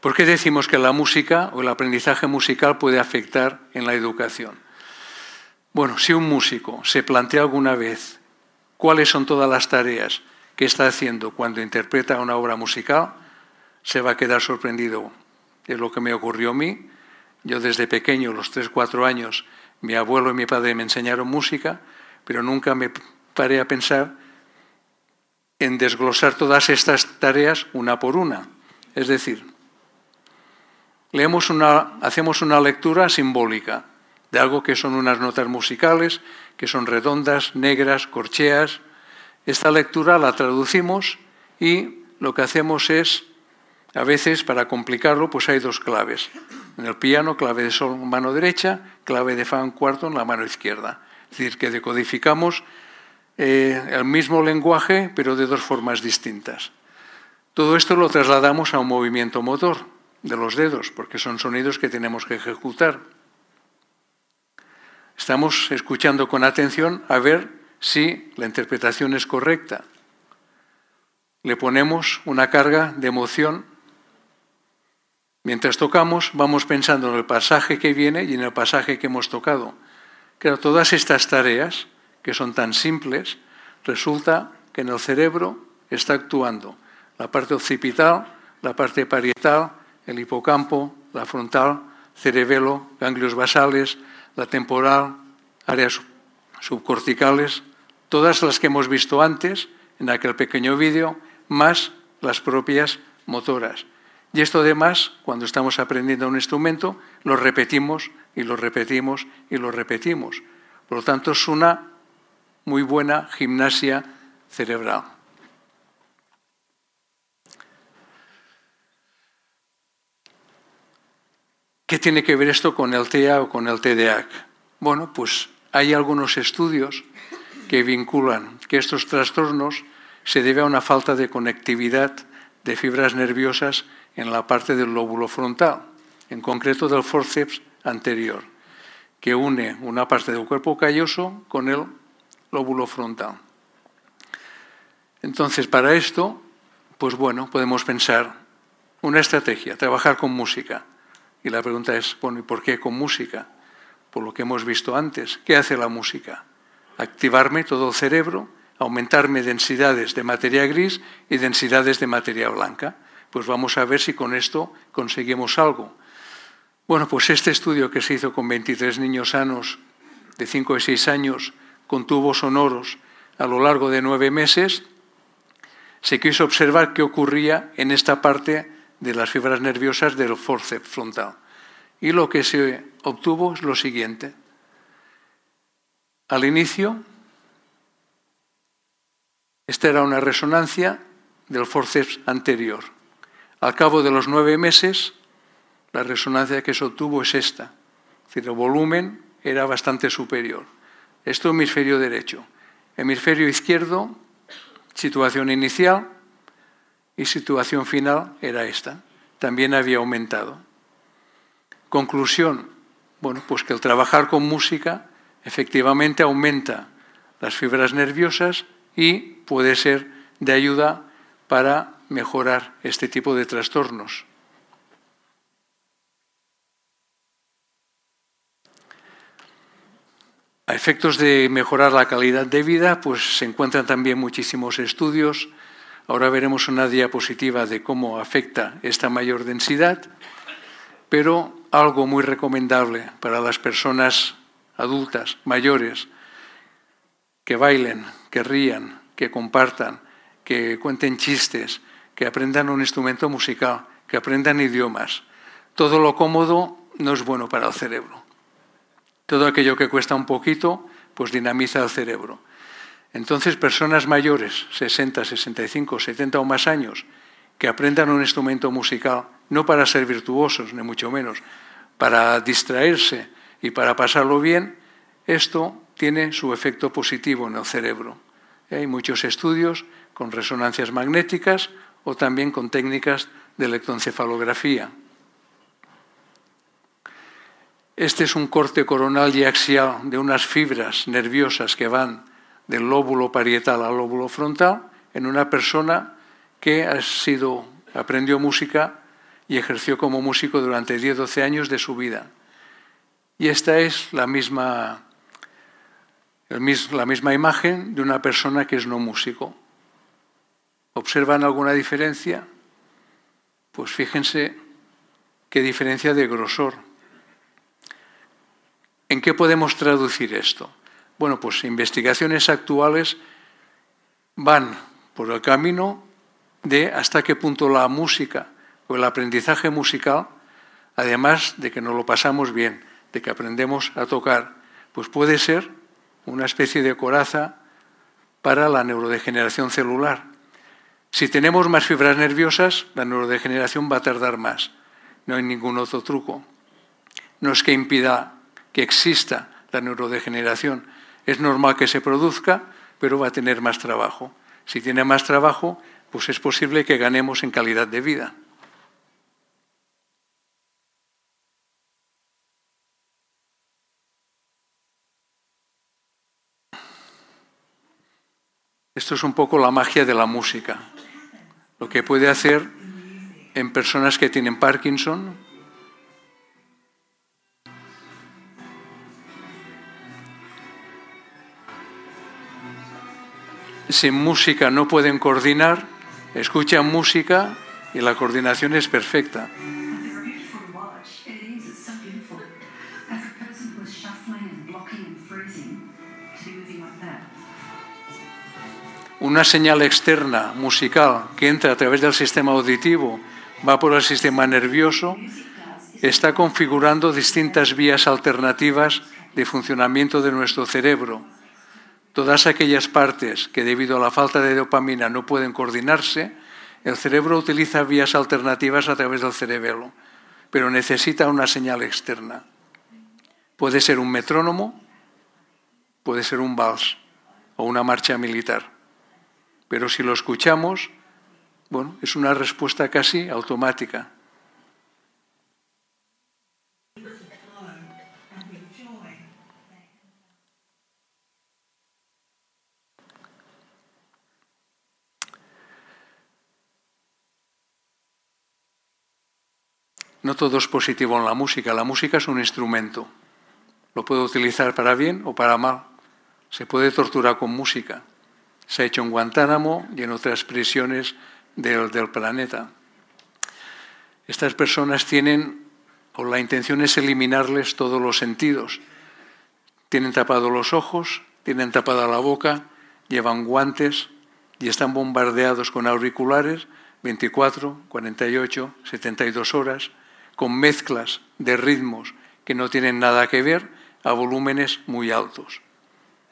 ¿Por qué decimos que la música o el aprendizaje musical puede afectar en la educación? Bueno, si un músico se plantea alguna vez cuáles son todas las tareas que está haciendo cuando interpreta una obra musical, se va a quedar sorprendido. Es lo que me ocurrió a mí. Yo desde pequeño, los 3, 4 años, mi abuelo y mi padre me enseñaron música, pero nunca me paré a pensar en desglosar todas estas tareas una por una. Es decir, hacemos una lectura simbólica de algo que son unas notas musicales, que son redondas, negras, corcheas. Esta lectura la traducimos y lo que hacemos es, a veces, para complicarlo, pues hay dos claves. En el piano, clave de sol en mano derecha, clave de fa en cuarto en la mano izquierda. Es decir, que decodificamos eh, el mismo lenguaje, pero de dos formas distintas. Todo esto lo trasladamos a un movimiento motor de los dedos, porque son sonidos que tenemos que ejecutar. Estamos escuchando con atención a ver si la interpretación es correcta. Le ponemos una carga de emoción. Mientras tocamos, vamos pensando en el pasaje que viene y en el pasaje que hemos tocado. Claro, todas estas tareas, que son tan simples, resulta que en el cerebro está actuando la parte occipital, la parte parietal, el hipocampo, la frontal, cerebelo, ganglios basales, la temporal, áreas subcorticales, todas las que hemos visto antes en aquel pequeño vídeo, más las propias motoras. Y esto además, cuando estamos aprendiendo un instrumento, lo repetimos y lo repetimos y lo repetimos. Por lo tanto, es una muy buena gimnasia cerebral. ¿Qué tiene que ver esto con el TEA o con el TDAH? Bueno, pues hay algunos estudios que vinculan que estos trastornos se deben a una falta de conectividad de fibras nerviosas en la parte del lóbulo frontal, en concreto del forceps anterior, que une una parte del cuerpo calloso con el lóbulo frontal. Entonces, para esto, pues bueno, podemos pensar una estrategia, trabajar con música. Y la pregunta es, bueno, ¿y por qué con música? Por lo que hemos visto antes. ¿Qué hace la música? Activarme todo el cerebro, aumentarme densidades de materia gris y densidades de materia blanca. Pues vamos a ver si con esto conseguimos algo. Bueno, pues este estudio que se hizo con 23 niños sanos de 5 y 6 años con tubos sonoros a lo largo de nueve meses, se quiso observar qué ocurría en esta parte de las fibras nerviosas del forceps frontal. Y lo que se obtuvo es lo siguiente. Al inicio, esta era una resonancia del forceps anterior. Al cabo de los nueve meses, la resonancia que se obtuvo es esta. Es decir, el volumen era bastante superior. Esto hemisferio derecho. Hemisferio izquierdo, situación inicial, y situación final era esta. También había aumentado. Conclusión, bueno, pues que el trabajar con música efectivamente aumenta las fibras nerviosas y puede ser de ayuda para mejorar este tipo de trastornos. A efectos de mejorar la calidad de vida, pues se encuentran también muchísimos estudios Ahora veremos una diapositiva de cómo afecta esta mayor densidad, pero algo muy recomendable para las personas adultas, mayores, que bailen, que rían, que compartan, que cuenten chistes, que aprendan un instrumento musical, que aprendan idiomas. Todo lo cómodo no es bueno para el cerebro. Todo aquello que cuesta un poquito, pues dinamiza el cerebro. Entonces, personas mayores, 60, 65, 70 o más años, que aprendan un instrumento musical, no para ser virtuosos, ni mucho menos, para distraerse y para pasarlo bien, esto tiene su efecto positivo en el cerebro. Hay muchos estudios con resonancias magnéticas o también con técnicas de electroencefalografía. Este es un corte coronal y axial de unas fibras nerviosas que van del lóbulo parietal al lóbulo frontal en una persona que ha sido, aprendió música y ejerció como músico durante 10-12 años de su vida. Y esta es la misma, la misma imagen de una persona que es no músico. ¿Observan alguna diferencia? Pues fíjense qué diferencia de grosor. ¿En qué podemos traducir esto? Bueno, pues investigaciones actuales van por el camino de hasta qué punto la música o el aprendizaje musical, además de que nos lo pasamos bien, de que aprendemos a tocar, pues puede ser una especie de coraza para la neurodegeneración celular. Si tenemos más fibras nerviosas, la neurodegeneración va a tardar más. No hay ningún otro truco. No es que impida que exista la neurodegeneración, es normal que se produzca, pero va a tener más trabajo. Si tiene más trabajo, pues es posible que ganemos en calidad de vida. Esto es un poco la magia de la música. Lo que puede hacer en personas que tienen Parkinson. Sin música no pueden coordinar, escuchan música y la coordinación es perfecta. una señal externa musical que entra a través del sistema auditivo, va por el sistema nervioso, está configurando distintas vías alternativas de funcionamiento de nuestro cerebro. Todas aquellas partes que debido a la falta de dopamina no pueden coordinarse, el cerebro utiliza vías alternativas a través del cerebelo, pero necesita una señal externa. Puede ser un metrónomo, puede ser un vals o una marcha militar. Pero si lo escuchamos, bueno, es una respuesta casi automática. No todo es positivo en la música. La música es un instrumento. Lo puedo utilizar para bien o para mal. Se puede torturar con música se ha hecho en Guantánamo y en otras prisiones del, planeta. Estas personas tienen, o la intención es eliminarles todos los sentidos. Tienen tapados los ojos, tienen tapada la boca, llevan guantes y están bombardeados con auriculares 24, 48, 72 horas, con mezclas de ritmos que no tienen nada que ver a volúmenes muy altos.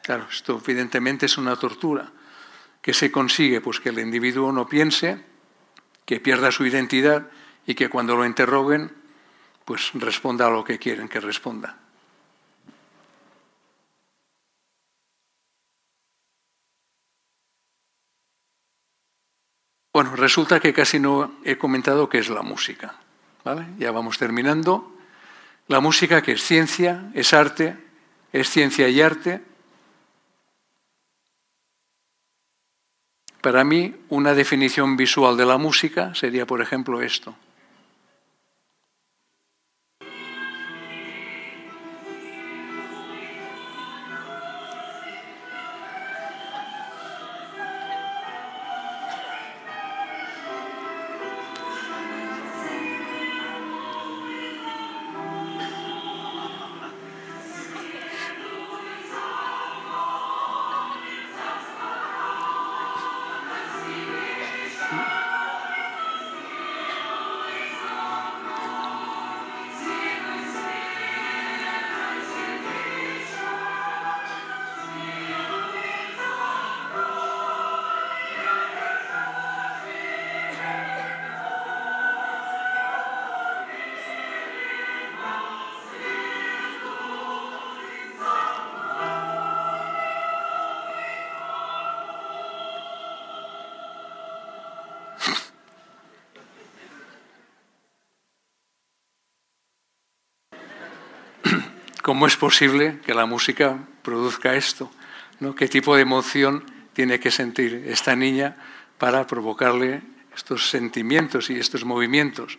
Claro, esto evidentemente es una tortura. ¿Qué se consigue? Pues que el individuo no piense, que pierda su identidad y que cuando lo interroguen, pues responda a lo que quieren que responda. Bueno, resulta que casi no he comentado qué es la música. Ya vamos terminando. La música que es ciencia, es arte, es ciencia y arte, Para mí, una definición visual de la música sería, por ejemplo, esto. ¿Cómo es posible que la música produzca esto? ¿No? ¿Qué tipo de emoción tiene que sentir esta niña para provocarle estos sentimientos y estos movimientos?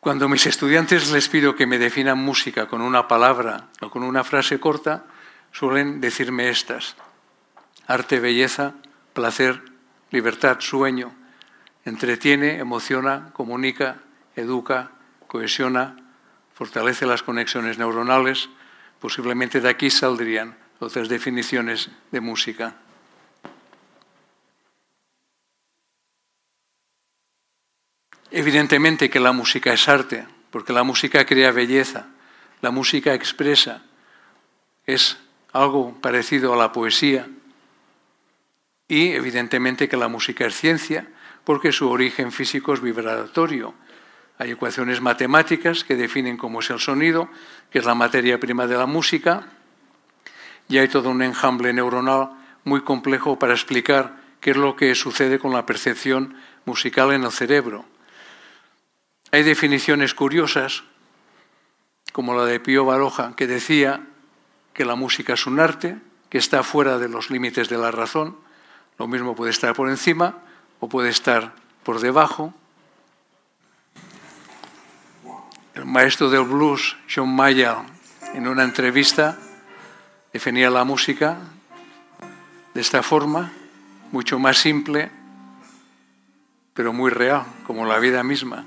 Cuando a mis estudiantes les pido que me definan música con una palabra o con una frase corta, suelen decirme estas. Arte, belleza, placer, libertad, sueño. Entretiene, emociona, comunica, educa, cohesiona, fortalece las conexiones neuronales, posiblemente de aquí saldrían otras definiciones de música. Evidentemente que la música es arte, porque la música crea belleza, la música expresa, es algo parecido a la poesía. Y evidentemente que la música es ciencia, porque su origen físico es vibratorio, hay ecuaciones matemáticas que definen cómo es el sonido, que es la materia prima de la música, y hay todo un enjambre neuronal muy complejo para explicar qué es lo que sucede con la percepción musical en el cerebro. Hay definiciones curiosas, como la de Pío Baroja, que decía que la música es un arte, que está fuera de los límites de la razón, lo mismo puede estar por encima o puede estar por debajo, El maestro del blues, John Mayer, en una entrevista definía la música de esta forma, mucho más simple, pero muy real, como la vida misma.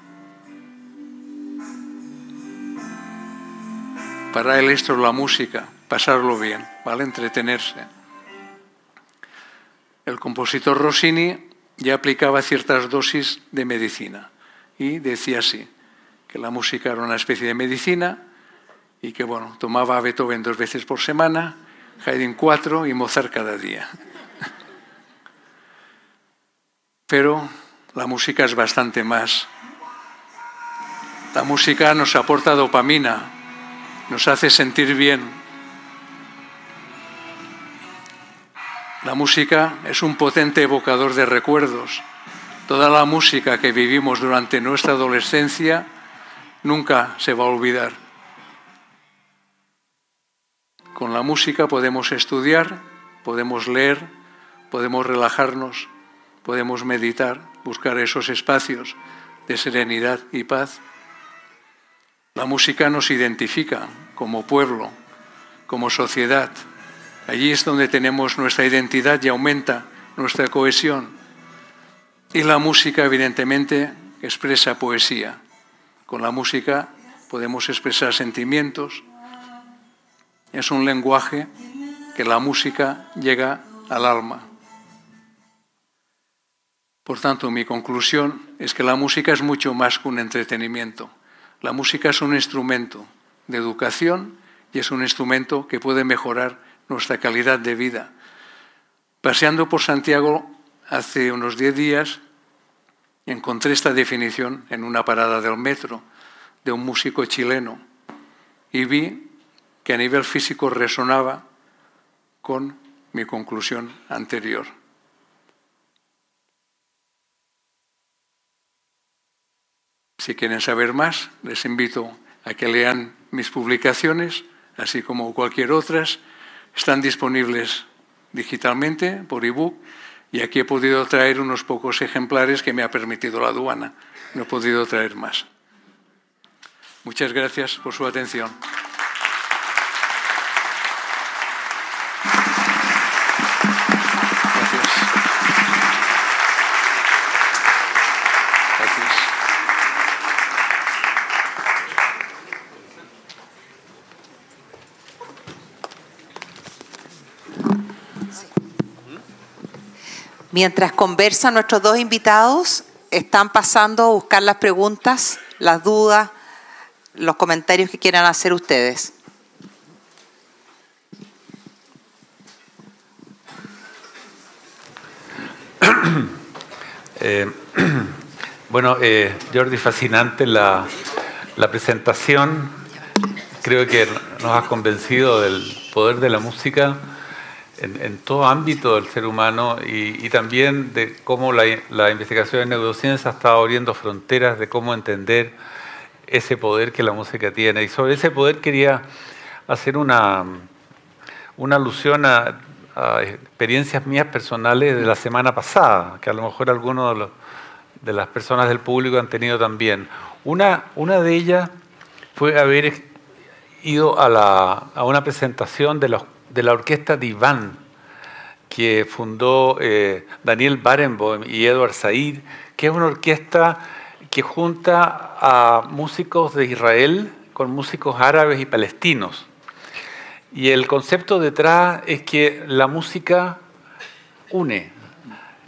Para él esto es la música, pasarlo bien, ¿vale? Entretenerse. El compositor Rossini ya aplicaba ciertas dosis de medicina y decía así, que la música era una especie de medicina y que, bueno, tomaba a Beethoven dos veces por semana, Haydn cuatro y Mozart cada día. Pero la música es bastante más. La música nos aporta dopamina, nos hace sentir bien. La música es un potente evocador de recuerdos. Toda la música que vivimos durante nuestra adolescencia nunca se va a olvidar. Con la música podemos estudiar, podemos leer, podemos relajarnos, podemos meditar, buscar esos espacios de serenidad y paz. La música nos identifica como pueblo, como sociedad. Allí es donde tenemos nuestra identidad y aumenta nuestra cohesión. Y la música, evidentemente, expresa poesía. Con la música podemos expresar sentimientos. Es un lenguaje que la música llega al alma. Por tanto, mi conclusión es que la música es mucho más que un entretenimiento. La música es un instrumento de educación y es un instrumento que puede mejorar nuestra calidad de vida. Paseando por Santiago hace unos diez días, encontré esta definición en una parada del metro de un músico chileno y vi que a nivel físico resonaba con mi conclusión anterior. Si quieren saber más, les invito a que lean mis publicaciones, así como cualquier otras. Están disponibles digitalmente por ebook y aquí he podido traer unos pocos ejemplares que me ha permitido la aduana. No he podido traer más. Muchas gracias por su atención. Mientras conversan nuestros dos invitados, están pasando a buscar las preguntas, las dudas, los comentarios que quieran hacer ustedes. Eh, bueno, eh, Jordi, fascinante la, la presentación. Creo que nos has convencido del poder de la música en, todo ámbito del ser humano y, también de cómo la, investigación en neurociencia estado abriendo fronteras de cómo entender ese poder que la música tiene. Y sobre ese poder quería hacer una, una alusión a, experiencias mías personales de la semana pasada, que a lo mejor algunos de, de las personas del público han tenido también. Una, una de ellas fue haber ido a, la, a una presentación de los de la orquesta Divan, que fundó eh, Daniel Barenboim y Edward Said, que es una orquesta que junta a músicos de Israel con músicos árabes y palestinos. Y el concepto detrás es que la música une.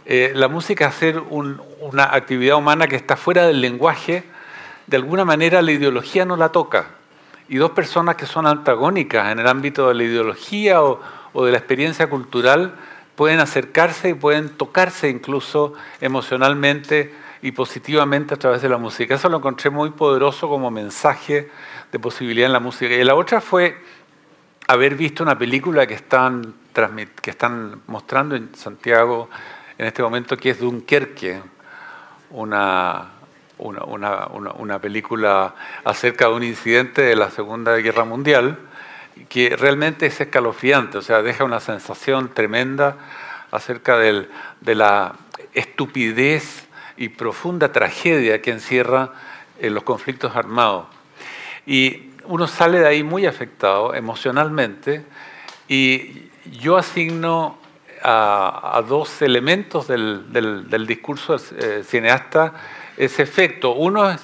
Eh, la música hacer una actividad humana que está fuera del lenguaje, de alguna manera la ideología no la toca y dos personas que son antagónicas en el ámbito de la ideología o, de la experiencia cultural pueden acercarse y pueden tocarse incluso emocionalmente y positivamente a través de la música. Eso lo encontré muy poderoso como mensaje de posibilidad en la música. Y la otra fue haber visto una película que están, que están mostrando en Santiago en este momento, que es Dunkerque, una, una, una, película acerca de un incidente de la Segunda Guerra Mundial que realmente es escalofriante, o sea, deja una sensación tremenda acerca del, de la estupidez y profunda tragedia que encierra en los conflictos armados. Y uno sale de ahí muy afectado emocionalmente y yo asigno a, dos elementos del, discurso del cineasta ese efecto. Uno es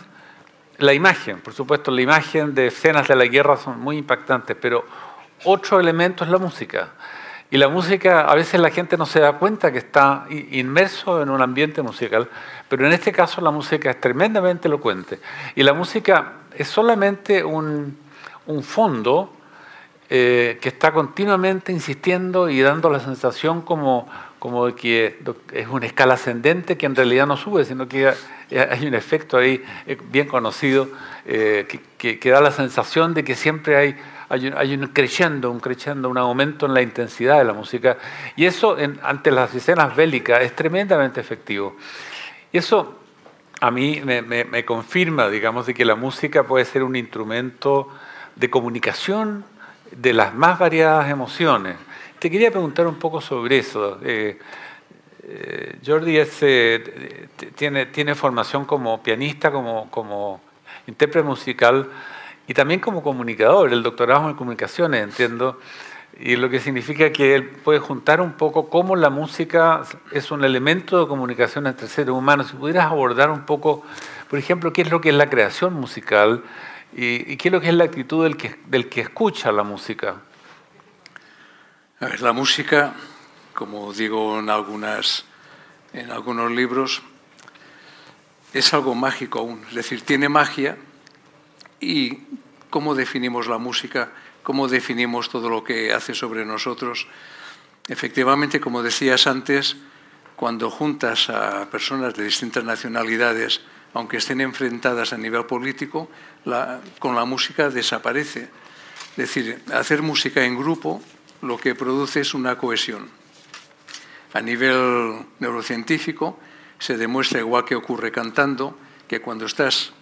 la imagen, por supuesto, la imagen de escenas de la guerra son muy impactantes, pero otro elemento es la música. Y la música, a veces la gente no se da cuenta que está inmerso en un ambiente musical, pero en este caso la música es tremendamente elocuente. Y la música es solamente un, fondo eh, que está continuamente insistiendo y dando la sensación como, como que es una escala ascendente que en realidad no sube, sino que hay un efecto ahí eh, bien conocido eh, que, que da la sensación de que siempre hay hay un, creciendo, un creciendo, un aumento en la intensidad de la música. Y eso ante las escenas bélicas es tremendamente efectivo. Y eso a mí me, confirma, digamos, de que la música puede ser un instrumento de comunicación de las más variadas emociones. Te quería preguntar un poco sobre eso. Eh, eh, Jordi eh, tiene, formación como pianista, como, intérprete musical y también como comunicador, el doctorado en comunicaciones, entiendo, y lo que significa que él puede juntar un poco cómo la música es un elemento de comunicación entre seres humanos. Si pudieras abordar un poco, por ejemplo, qué es lo que es la creación musical y, qué es lo que es la actitud del que, del que escucha la música. La música, como digo en algunos libros, es algo mágico aún, es decir, tiene magia y cómo definimos la música, cómo definimos todo lo que hace sobre nosotros. Efectivamente, como decías antes, cuando juntas a personas de distintas nacionalidades, aunque estén enfrentadas a nivel político, con la música desaparece. Es decir, hacer música en grupo lo que produce es una cohesión. A nivel neurocientífico se demuestra, igual que ocurre cantando, que cuando estás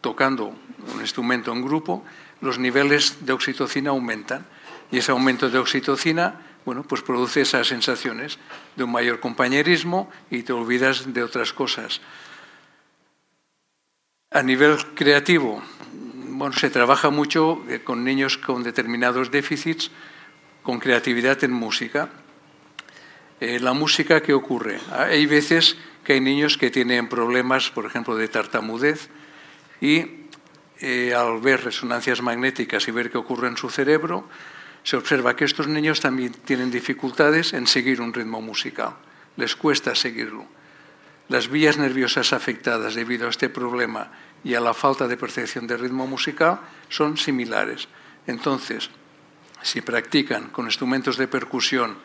tocando un instrumento en grupo, los niveles de oxitocina aumentan. Y ese aumento de oxitocina, bueno, pues produce esas sensaciones de un mayor compañerismo y te olvidas de otras cosas. A nivel creativo, bueno, se trabaja mucho eh, con niños con determinados déficits, con creatividad en música. Eh, la música, ¿qué ocurre? Hay veces que hay niños que tienen problemas, por ejemplo, de tartamudez, y eh, al ver resonancias magnéticas y ver qué ocurre en su cerebro, se observa que estos niños también tienen dificultades en seguir un ritmo musical. Les cuesta seguirlo. Las vías nerviosas afectadas debido a este problema y a la falta de percepción de ritmo musical son similares. Entonces, si practican con instrumentos de percusión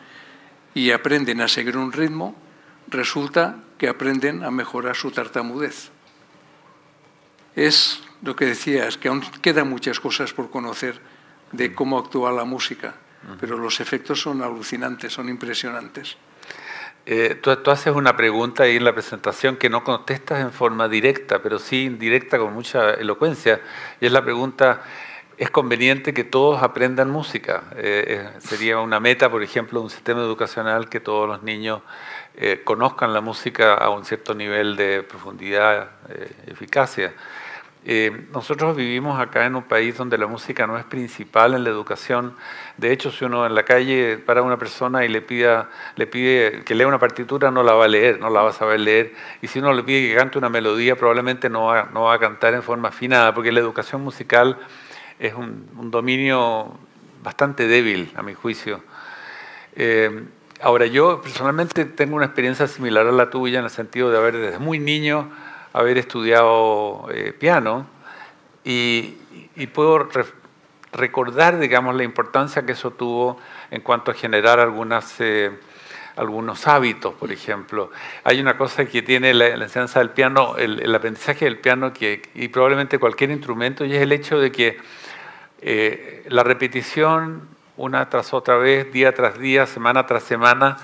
y aprenden a seguir un ritmo, resulta que aprenden a mejorar su tartamudez. Es lo que decía es que aún quedan muchas cosas por conocer de cómo actúa la música, pero los efectos son alucinantes, son impresionantes. Eh, tú, haces una pregunta ahí en la presentación que no contestas en forma directa, pero sí indirecta con mucha elocuencia, y es la pregunta, ¿es conveniente que todos aprendan música? Eh, eh, sería una meta, por ejemplo, de un sistema educacional que todos los niños conozcan la música a un cierto nivel de profundidad, eficacia. Eh, nosotros vivimos acá en un país donde la música no es principal en la educación. De hecho, si uno en la calle para una persona y le pide que lea una partitura, no la va a leer, no la va a saber leer. Y si uno le pide que cante una melodía, probablemente no va, no va a cantar en forma afinada, porque la educación musical es un, dominio bastante débil, a mi juicio. Eh, ahora, yo personalmente tengo una experiencia similar a la tuya en el sentido de haber desde muy niño haber estudiado eh, piano y, puedo recordar, digamos, la importancia que eso tuvo en cuanto a generar algunas, eh, algunos hábitos, por ejemplo. Hay una cosa que tiene la, enseñanza del piano, el, aprendizaje del piano que, y probablemente cualquier instrumento, y es el hecho de que eh, la repetición una tras otra vez, día tras día, semana tras semana,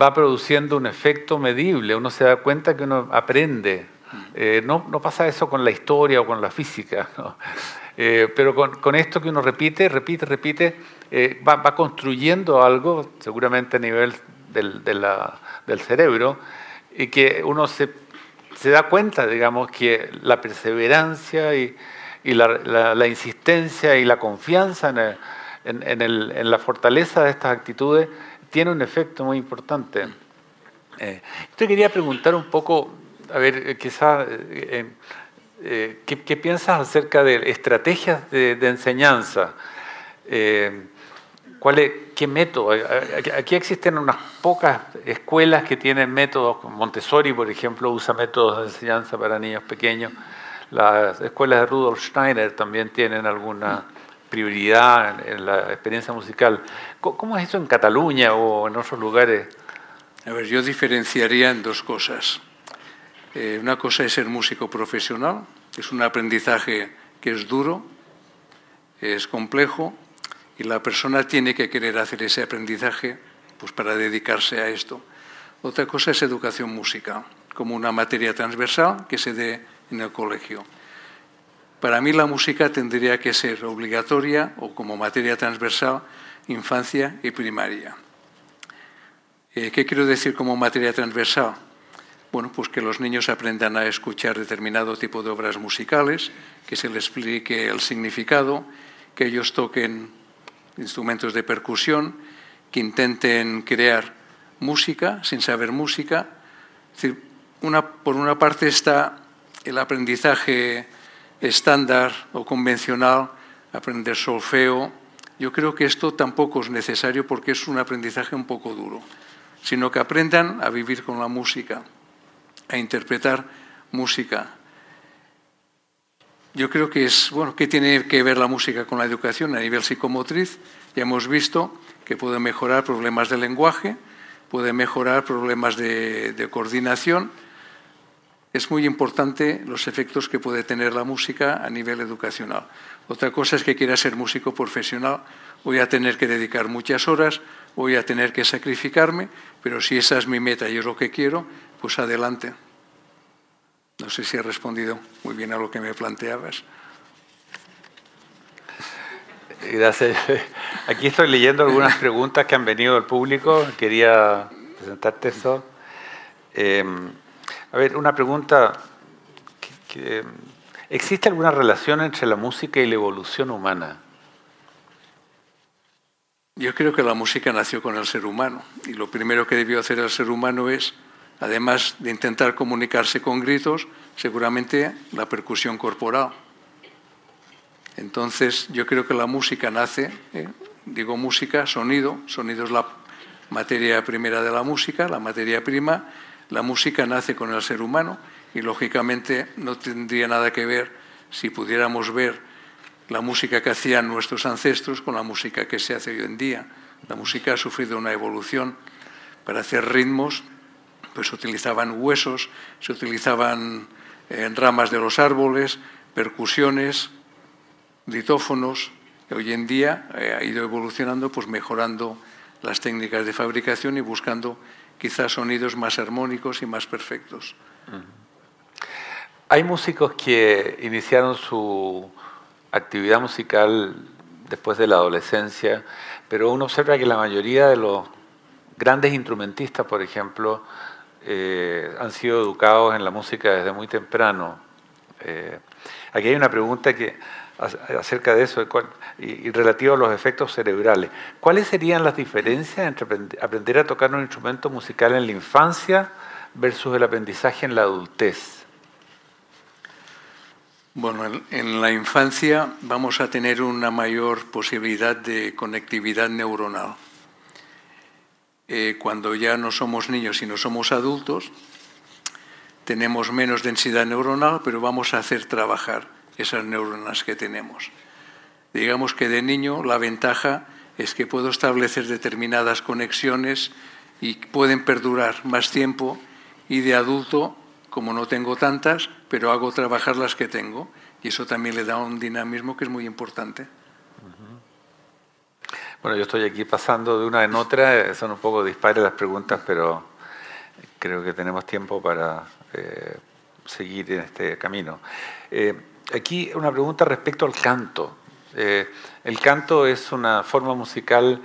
va produciendo un efecto medible. Uno se da cuenta que uno aprende eh, no, no, pasa eso con la historia o con la física, eh, pero con, esto que uno repite, repite, repite, eh, va, construyendo algo, seguramente a nivel del, del, cerebro, y que uno se, se, da cuenta, digamos, que la perseverancia y, y la, insistencia y la confianza en, la fortaleza de estas actitudes tiene un efecto muy importante. Eh, te quería preguntar un poco, a ver, quizás, eh, eh, ¿qué, piensas acerca de estrategias de, enseñanza? ¿cuál ¿Qué método? Aquí existen unas pocas escuelas que tienen métodos, Montessori, por ejemplo, usa métodos de enseñanza para niños pequeños. Las escuelas de Rudolf Steiner también tienen alguna prioridad en, la experiencia musical. ¿Cómo, es eso en Cataluña o en otros lugares? A ver, yo diferenciaría en dos cosas. Eh, una cosa es ser músico profesional, que es un aprendizaje que es duro, es complejo, y la persona tiene que querer hacer ese aprendizaje pues, para dedicarse a esto. Otra cosa es educación música, como una materia transversal que se dé en el colegio. Para mí la música tendría que ser obligatoria o como materia transversal infancia y primaria. Eh, ¿Qué quiero decir como materia transversal? Bueno, pues que los niños aprendan a escuchar determinado tipo de obras musicales, que se les explique el significado, que ellos toquen instrumentos de percusión, que intenten crear música sin saber música. una, por una parte está el aprendizaje estándar o convencional, aprender solfeo, yo creo que esto tampoco es necesario porque es un aprendizaje un poco duro, sino que aprendan a vivir con la música, a interpretar música. Yo creo que es, bueno, ¿qué tiene que ver la música con la educación a nivel psicomotriz? Ya hemos visto que puede mejorar problemas de lenguaje, puede mejorar problemas de, de coordinación, es muy importante los efectos que puede tener la música a nivel educacional. Otra cosa es que quiera ser músico profesional, voy a tener que dedicar muchas horas, voy a tener que sacrificarme, pero si esa es mi meta y es lo que quiero, pues adelante. No sé si he respondido muy bien a lo que me planteabas. Gracias. Aquí estoy leyendo algunas preguntas que han venido del público. Quería presentarte eso. Eh, a ver, una pregunta. ¿Existe alguna relación entre la música y la evolución humana? Yo creo que la música nació con el ser humano y lo primero que debió hacer el ser humano es, además de intentar comunicarse con gritos, seguramente la percusión corporal. Entonces yo creo que la música nace, ¿eh? digo música, sonido, sonido es la materia primera de la música, la materia prima, la música nace con el ser humano y lógicamente no tendría nada que ver si pudiéramos ver la música que hacían nuestros ancestros con la música que se hace hoy en día. La música ha sufrido una evolución. Para hacer ritmos, pues se utilizaban huesos, se utilizaban eh, ramas de los árboles, percusiones, litófonos. Hoy en día eh, ha ido evolucionando, pues mejorando las técnicas de fabricación y buscando quizás sonidos más armónicos y más perfectos. Hay músicos que iniciaron su actividad musical después de la adolescencia, pero uno observa que la mayoría de los grandes instrumentistas, por ejemplo, eh, han sido educados en la música desde muy temprano. Eh, aquí hay una pregunta que acerca de eso y, relativo a los efectos cerebrales. ¿Cuáles serían las diferencias entre aprender a tocar un instrumento musical en la infancia versus el aprendizaje en la adultez? Bueno, en la infancia vamos a tener una mayor posibilidad de conectividad neuronal. Eh, cuando ya no somos niños y no somos adultos, tenemos menos densidad neuronal, pero vamos a hacer trabajar esas neuronas que tenemos. Digamos que de niño la ventaja es que puedo establecer determinadas conexiones y pueden perdurar más tiempo y de adulto, como no tengo tantas, pero hago trabajar las que tengo y eso también le da un dinamismo que es muy importante. Bueno, yo estoy aquí pasando de una en otra, son un poco dispares las preguntas, pero creo que tenemos tiempo para eh, seguir en este camino. Eh, aquí una pregunta respecto al canto. Eh, el canto es una forma musical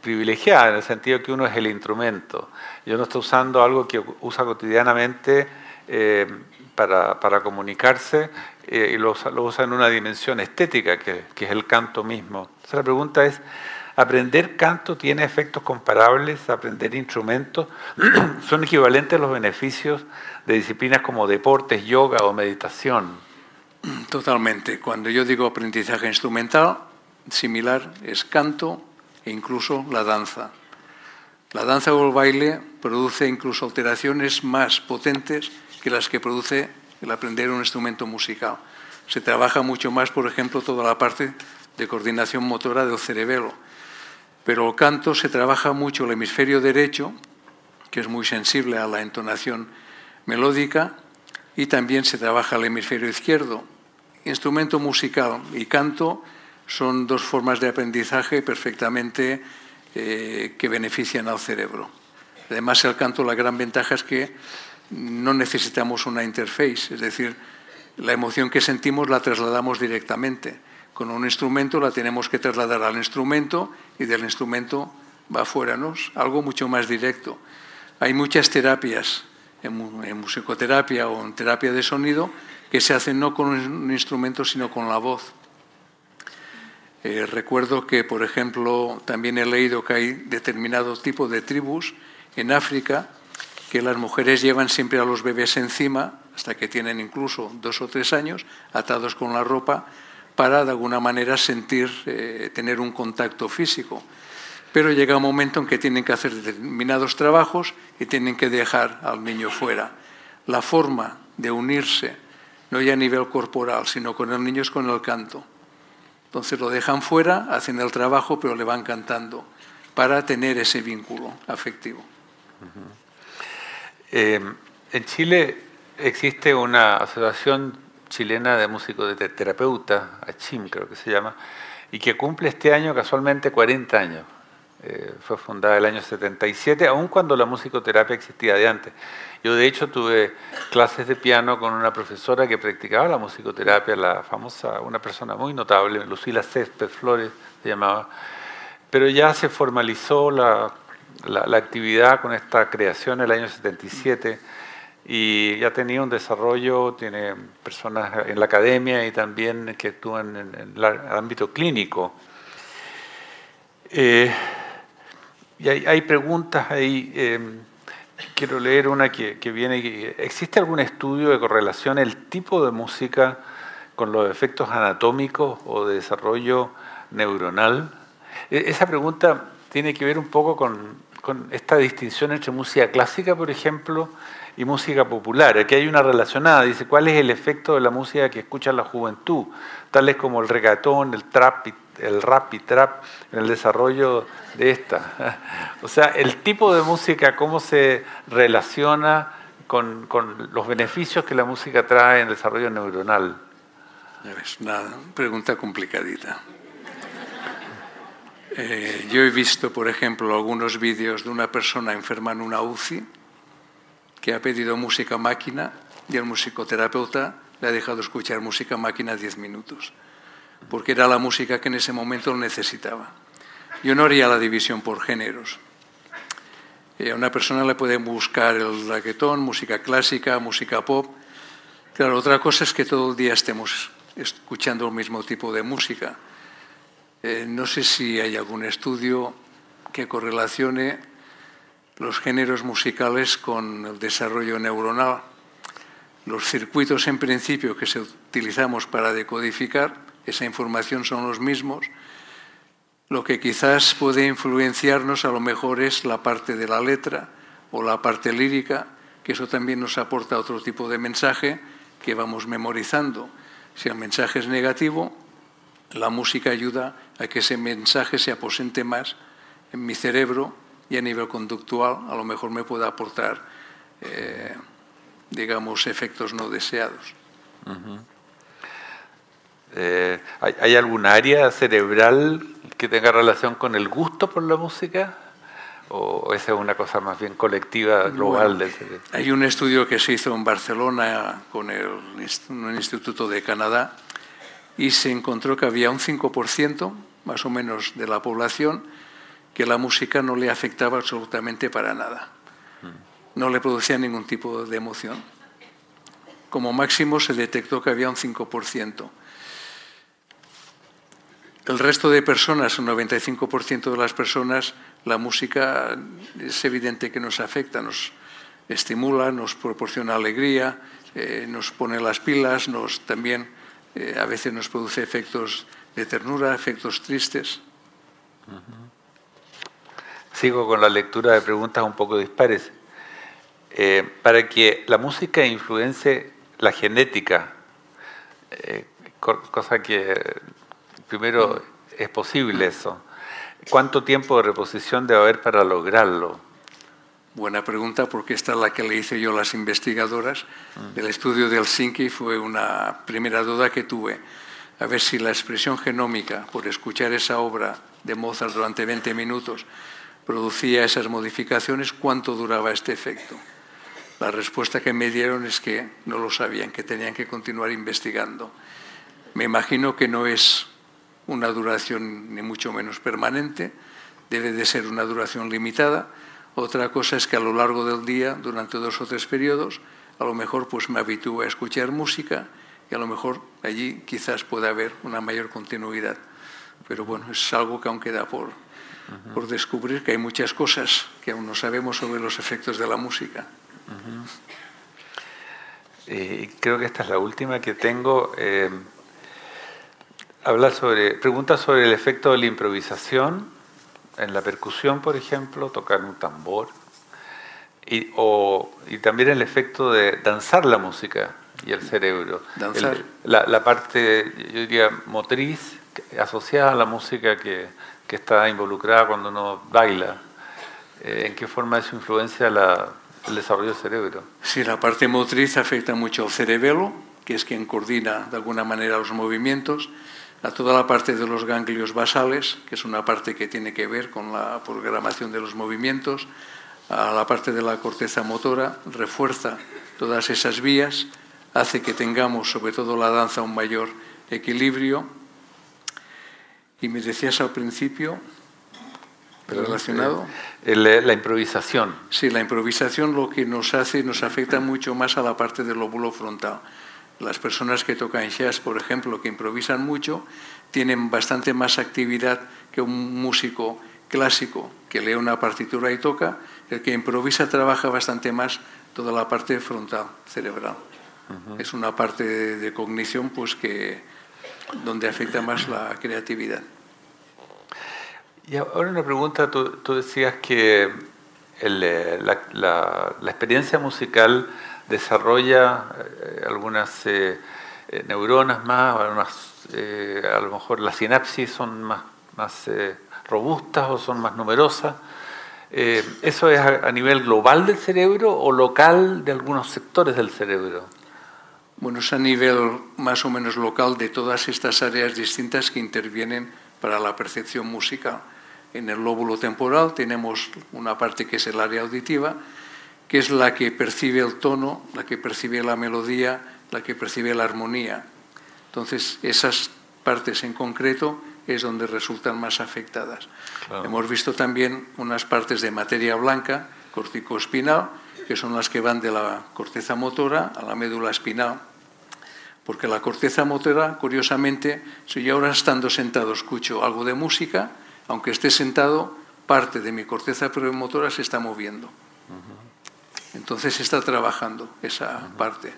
privilegiada en el sentido que uno es el instrumento. Yo no estoy usando algo que usa cotidianamente eh, para, para, comunicarse eh, y lo, usa en una dimensión estética, que, que es el canto mismo. Entonces la pregunta es, ¿aprender canto tiene efectos comparables a aprender instrumentos? ¿Son equivalentes los beneficios de disciplinas como deportes, yoga o meditación? Totalmente. Cuando yo digo aprendizaje instrumental, similar es canto e incluso la danza. La danza o el baile produce incluso alteraciones más potentes que las que produce el aprender un instrumento musical. Se trabaja mucho más, por ejemplo, toda la parte de coordinación motora del cerebelo. Pero el canto se trabaja mucho el hemisferio derecho, que es muy sensible a la entonación melódica, y también se trabaja el hemisferio izquierdo. Instrumento musical y canto son dos formas de aprendizaje perfectamente eh, que benefician al cerebro. Además, el canto, la gran ventaja es que no necesitamos una interface, es decir, la emoción que sentimos la trasladamos directamente. Con un instrumento la tenemos que trasladar al instrumento y del instrumento va afuera, ¿no? algo mucho más directo. Hay muchas terapias en musicoterapia o en terapia de sonido que se hacen no con un instrumento, sino con la voz. Eh, recuerdo que, por ejemplo, también he leído que hay determinado tipo de tribus en África que las mujeres llevan siempre a los bebés encima, hasta que tienen incluso dos o tres años, atados con la ropa, para de alguna manera sentir, eh, tener un contacto físico. Pero llega un momento en que tienen que hacer determinados trabajos y tienen que dejar al niño fuera. La forma de unirse, no ya a nivel corporal, sino con el niño es con el canto. Entonces lo dejan fuera, hacen el trabajo, pero le van cantando para tener ese vínculo afectivo. eh, en Chile existe una asociación chilena de músicos de terapeuta, ACHIM creo que se llama, y que cumple este año casualmente 40 años. Eh, fue fundada el año 77, aun cuando la musicoterapia existía de antes. Yo de hecho tuve clases de piano con una profesora que practicaba la musicoterapia, la famosa, una persona muy notable, Lucila Césped Flores se llamaba, pero ya se formalizó la, la, la actividad con esta creación en el año 77 y ya tenía un desarrollo, tiene personas en la academia y también que actúan en, el ámbito clínico. Eh, y hay, preguntas ahí. Eh, quiero leer una que, viene. ¿Existe algún estudio que correlacione el tipo de música con los efectos anatómicos o de desarrollo neuronal? E, esa pregunta tiene que ver un poco con, con esta distinción entre música clásica, por ejemplo, y música popular. Aquí hay una relacionada, dice, ¿cuál es el efecto de la música que escucha la juventud? Tales como el regatón, el trap, el rap y trap, en el desarrollo de esta. O sea, el tipo de música, cómo se relaciona con, con los beneficios que la música trae en el desarrollo neuronal. Es una pregunta complicadita. Eh, yo he visto, por ejemplo, algunos vídeos de una persona enferma en una UCI que ha pedido música máquina y el musicoterapeuta le ha dejado escuchar música máquina 10 minutos, porque era la música que en ese momento necesitaba. Yo no haría la división por géneros. Eh, a una persona le puede buscar el reggaetón, música clásica, música pop. Claro, otra cosa es que todo el día estemos escuchando el mismo tipo de música. Eh, no sé si hay algún estudio que correlacione los géneros musicales con el desarrollo neuronal. Los circuitos en principio que se utilizamos para decodificar esa información son los mismos. Lo que quizás puede influenciarnos a lo mejor es la parte de la letra o la parte lírica, que eso también nos aporta otro tipo de mensaje que vamos memorizando. Si el mensaje es negativo, la música ayuda a que ese mensaje se aposente más en mi cerebro y a nivel conductual a lo mejor me puede aportar, eh, digamos, efectos no deseados. Eh, ¿hay, ¿hay, algún área cerebral que tenga relación con el gusto por la música? ¿O esa es una cosa más bien colectiva, global? Bueno, hay un estudio que se hizo en Barcelona con el, un instituto de Canadá y se encontró que había un 5% más o menos de la población que la música no le afectaba absolutamente para nada. No le producía ningún tipo de emoción. como máximo se detectó que había un 5%. El resto de personas, un 95% de las personas, la música es evidente que nos afecta, nos estimula, nos proporciona alegría, eh, nos pone las pilas, nos también eh, a veces nos produce efectos de ternura, efectos tristes. Sigo con la lectura de preguntas un poco dispares. Eh, para que la música influencie la genética, cosa que primero es posible eso. ¿Cuánto tiempo de reposición debe haber para lograrlo? Buena pregunta, porque esta es la que le hice yo a las investigadoras del estudio de Helsinki. Fue una primera duda que tuve. A ver si la expresión genómica, por escuchar esa obra de Mozart durante 20 minutos, producía esas modificaciones, ¿cuánto duraba este efecto? La respuesta que me dieron es que no lo sabían, que tenían que continuar investigando. Me imagino que no es una duración ni mucho menos permanente, debe de ser una duración limitada. Otra cosa es que a lo largo del día, durante dos o tres periodos, a lo mejor pues me habitúo a escuchar música y a lo mejor allí quizás pueda haber una mayor continuidad. Pero bueno, es algo que aún queda por, por descubrir, que hay muchas cosas que aún no sabemos sobre los efectos de la música. Eh, creo que esta es la última que tengo. Eh, habla sobre, pregunta sobre el efecto de la improvisación en la percusión, por ejemplo, tocar un tambor, y, o, y también el efecto de danzar la música y el cerebro. Danzar. la, parte, yo diría, motriz, asociada a la música que, que está involucrada cuando uno baila. Eh, ¿En qué forma eso influencia la, el desarrollo del cerebro? Sí, la parte motriz afecta mucho al cerebelo, que es quien coordina de alguna manera los movimientos a toda la parte de los ganglios basales, que es una parte que tiene que ver con la programación de los movimientos, a la parte de la corteza motora, refuerza todas esas vías, hace que tengamos, sobre todo la danza, un mayor equilibrio. Y me decías al principio, relacionado. Eh, la improvisación. Sí, la improvisación lo que nos hace, nos afecta mucho más a la parte del lóbulo frontal. Las personas que tocan jazz, por ejemplo, que improvisan mucho, tienen bastante más actividad que un músico clásico que lee una partitura y toca. El que improvisa trabaja bastante más toda la parte frontal, cerebral. Es una parte de, cognición pues que donde afecta más la creatividad. Y ahora una pregunta, tú, decías que eh, la experiencia musical desarrolla eh, algunas eh, eh, neuronas más, a lo mejor las sinapsis son más, más robustas o son más numerosas. ¿Eso es a, nivel global del cerebro o local de algunos sectores del cerebro? Bueno, es a nivel más o menos local de todas estas áreas distintas que intervienen para la percepción musical. En el lóbulo temporal tenemos una parte que es el área auditiva, que es la que percibe el tono, la que percibe la melodía, la que percibe la armonía. Entonces, esas partes en concreto es donde resultan más afectadas. Hemos visto también unas partes de materia blanca, corticoespinal, que son las que van de la corteza motora a la médula espinal. Porque la corteza motora, curiosamente, si yo ahora estando sentado escucho algo de música, aunque esté sentado, parte de mi corteza premotora se está moviendo. Entonces está trabajando esa parte.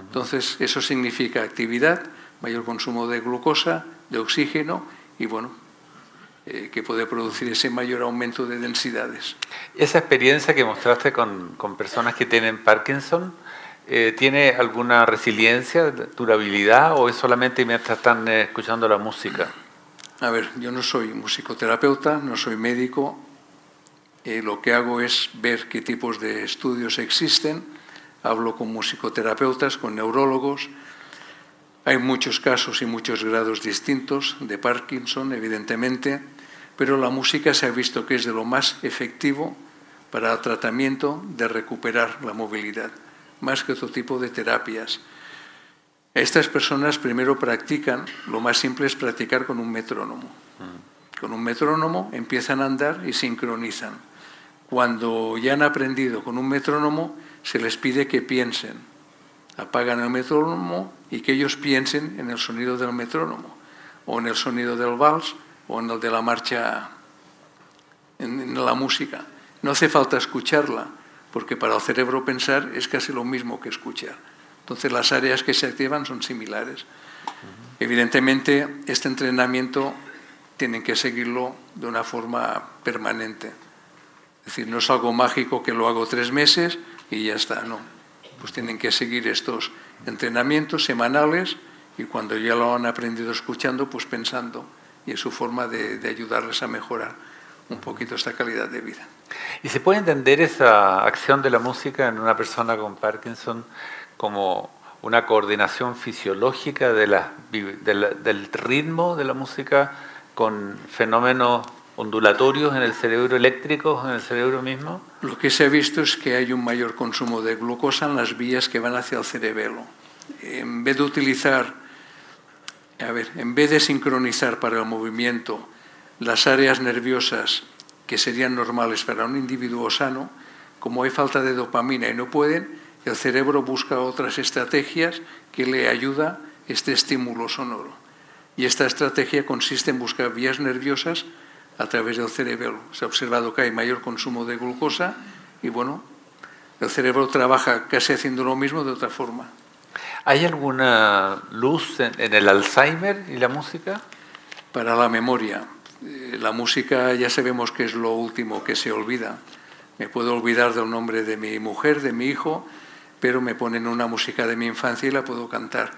Entonces eso significa actividad, mayor consumo de glucosa, de oxígeno y bueno, eh, que puede producir ese mayor aumento de densidades. Esa experiencia que mostraste con, personas que tienen Parkinson, eh, ¿tiene alguna resiliencia, durabilidad o es solamente mientras están eh, escuchando la música? A ver, yo no soy musicoterapeuta, no soy médico, eh, lo que hago es ver qué tipos de estudios existen, hablo con musicoterapeutas, con neurólogos. Hay muchos casos y muchos grados distintos de Parkinson, evidentemente, pero la música se ha visto que es de lo más efectivo para el tratamiento de recuperar la movilidad, más que otro tipo de terapias. Estas personas primero practican, lo más simple es practicar con un metrónomo. Mm. Con un metrónomo empiezan a andar y sincronizan cuando ya han aprendido con un metrónomo, se les pide que piensen. apagan el metrónomo y que ellos piensen en el sonido del metrónomo, o en el sonido del vals, o en el de la marcha, en la música. No hace falta escucharla, porque para el cerebro pensar es casi lo mismo que escuchar. Entonces las áreas que se activan son similares. Evidentemente, este entrenamiento tienen que seguirlo de una forma permanente. Es decir, no es algo mágico que lo hago tres meses y ya está, no. Pues tienen que seguir estos entrenamientos semanales y cuando ya lo han aprendido escuchando, pues pensando. Y es su forma de, ayudarles a mejorar un poquito esta calidad de vida. ¿Y se puede entender esa acción de la música en una persona con Parkinson como una coordinación fisiológica del ritmo de la música con fenómenos ondulatorios en el cerebro eléctrico, en el cerebro mismo? Lo que se ha visto es que hay un mayor consumo de glucosa en las vías que van hacia el cerebelo. En vez de utilizar, a ver, en vez de sincronizar para el movimiento las áreas nerviosas que serían normales para un individuo sano, como hay falta de dopamina y no pueden, el cerebro busca otras estrategias que le ayuda este estímulo sonoro. Y esta estrategia consiste en buscar vías nerviosas a través del cerebro. Se ha observado que hay mayor consumo de glucosa y bueno, el cerebro trabaja casi haciendo lo mismo de otra forma. ¿Hay alguna luz en, el Alzheimer y la música? Para la memoria. Eh, la música ya sabemos que es lo último que se olvida. Me puedo olvidar del nombre de mi mujer, de mi hijo, pero me ponen una música de mi infancia y la puedo cantar.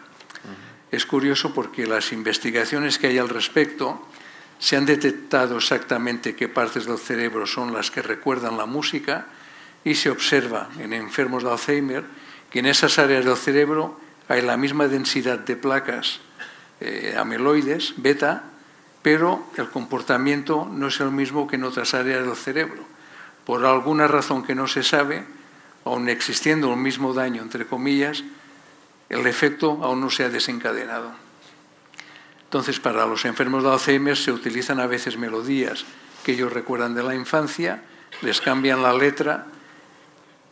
Es curioso porque las investigaciones que hay al respecto se han detectado exactamente qué partes del cerebro son las que recuerdan la música y se observa en enfermos de Alzheimer que en esas áreas del cerebro hay la misma densidad de placas eh, amiloides, beta, pero el comportamiento no es el mismo que en otras áreas del cerebro. Por alguna razón que no se sabe, aun existiendo el mismo daño, entre comillas, el efecto aún no se ha desencadenado. Entonces, para los enfermos de Alzheimer se utilizan a veces melodías que ellos recuerdan de la infancia, les cambian la letra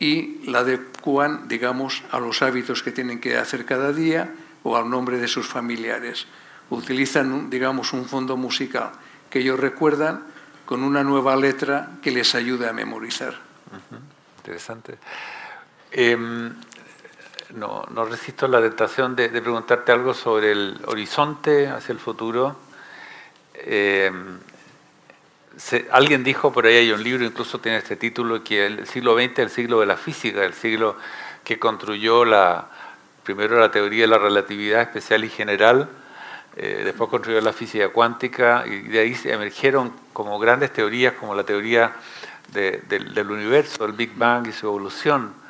y la adecuan, digamos, a los hábitos que tienen que hacer cada día o al nombre de sus familiares. Utilizan, digamos, un fondo musical que ellos recuerdan con una nueva letra que les ayude a memorizar interesante. Em, no, no, resisto la tentación de, preguntarte algo sobre el horizonte hacia el futuro. Em, alguien dijo, por ahí hay un libro, incluso tiene este título, que el siglo XX es el siglo de la física, el siglo que construyó la, primero la teoría de la relatividad especial y general, eh, después construyó la física cuántica y de ahí emergieron como grandes teorías como la teoría del universo, el Big Bang y su evolución.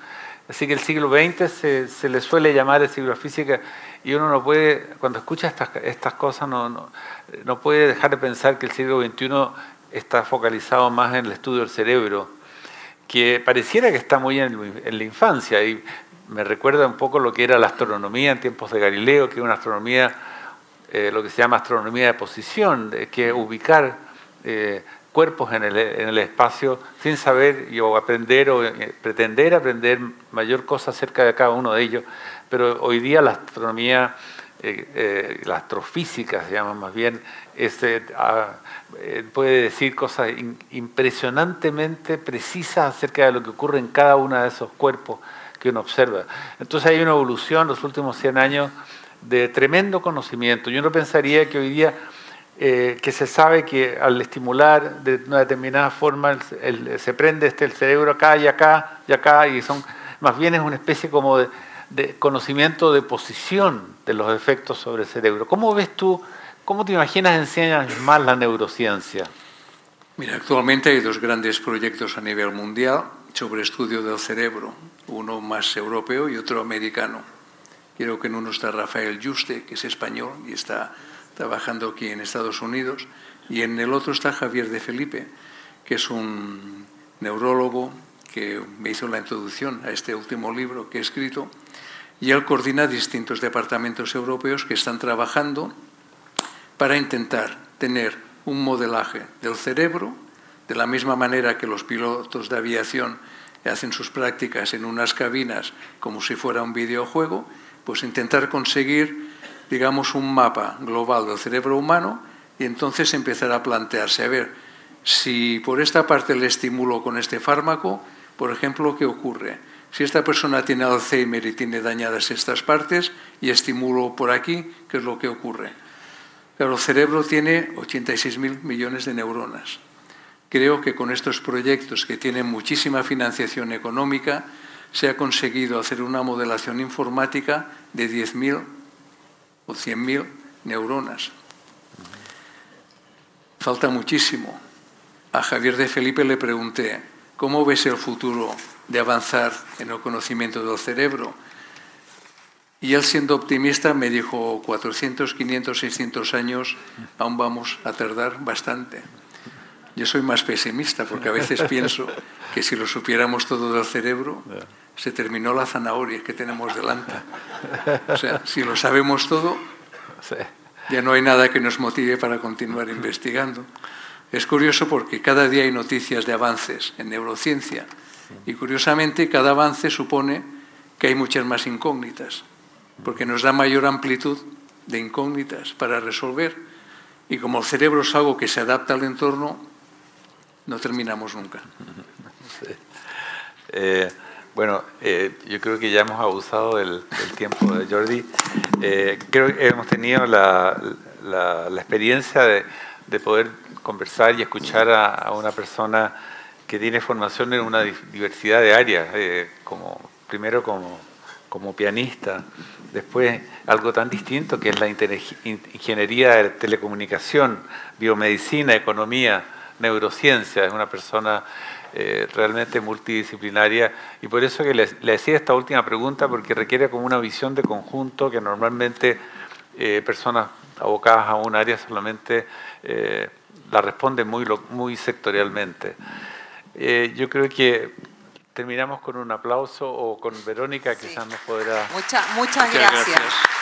Así que el siglo XX se, se, le suele llamar el siglo de física y uno no puede, cuando escucha estas, estas cosas, no, no, no, puede dejar de pensar que el siglo XXI está focalizado más en el estudio del cerebro, que pareciera que está muy en, la infancia. Y me recuerda un poco lo que era la astronomía en tiempos de Galileo, que es una astronomía, eh, lo que se llama astronomía de posición, que ubicar eh, cuerpos en el, en el, espacio sin saber o aprender o eh, pretender aprender mayor cosa acerca de cada uno de ellos. Pero hoy día la astronomía, eh, eh, la astrofísica se llama más bien, este, puede decir cosas impresionantemente precisas acerca de lo que ocurre en cada uno de esos cuerpos que uno observa. Entonces hay una evolución en los últimos 100 años de tremendo conocimiento. Yo no pensaría que hoy día eh, que se sabe que al estimular de una determinada forma se prende este, el cerebro acá y acá y acá, y son más bien es una especie como de, conocimiento de posición de los efectos sobre el cerebro. ¿Cómo ves tú, cómo te imaginas enseñas más la neurociencia? Mira, actualmente hay dos grandes proyectos a nivel mundial sobre estudio del cerebro, uno más europeo y otro americano. Creo que en uno está Rafael Juste, que es español y está trabajando aquí en Estados Unidos, y en el otro está Javier de Felipe, que es un neurólogo que me hizo la introducción a este último libro que he escrito, y él coordina distintos departamentos europeos que están trabajando para intentar tener un modelaje del cerebro, de la misma manera que los pilotos de aviación hacen sus prácticas en unas cabinas como si fuera un videojuego, pues intentar conseguir, digamos, un mapa global del cerebro humano y entonces empezar a plantearse, a ver, si por esta parte le estimulo con este fármaco, por ejemplo, ¿qué ocurre? Si esta persona tiene Alzheimer y tiene dañadas estas partes y estimulo por aquí, ¿qué es lo que ocurre? Claro, el cerebro tiene 86.000 millones de neuronas. Creo que con estos proyectos que tienen muchísima financiación económica, se ha conseguido hacer una modelación informática de 10.000 o 100.000 neuronas. Falta muchísimo. A Javier de Felipe le pregunté, ¿cómo ves el futuro de avanzar en el conocimiento del cerebro? Y él, siendo optimista, me dijo, 400, 500, 600 años, aún vamos a tardar bastante. Yo soy más pesimista porque a veces pienso que si lo supiéramos todo del cerebro, se terminó la zanahoria que tenemos delante. O sea, si lo sabemos todo, ya no hay nada que nos motive para continuar investigando. Es curioso porque cada día hay noticias de avances en neurociencia y curiosamente cada avance supone que hay muchas más incógnitas, porque nos da mayor amplitud de incógnitas para resolver y como el cerebro es algo que se adapta al entorno, no terminamos nunca. Eh, bueno, eh, yo creo que ya hemos abusado del, tiempo de Jordi. Eh, creo que hemos tenido la, experiencia de, poder conversar y escuchar a, una persona que tiene formación en una diversidad de áreas, como, primero como, como pianista, después algo tan distinto que es la ingeniería de telecomunicación, biomedicina, economía, neurociencia. Es una persona eh, realmente multidisciplinaria y por eso que le, decía esta última pregunta porque requiere como una visión de conjunto que normalmente eh, personas abocadas a un área solamente eh, la responden muy, muy sectorialmente. yo creo que terminamos con un aplauso o con Verónica quizás nos podrá... muchas muchas gracias.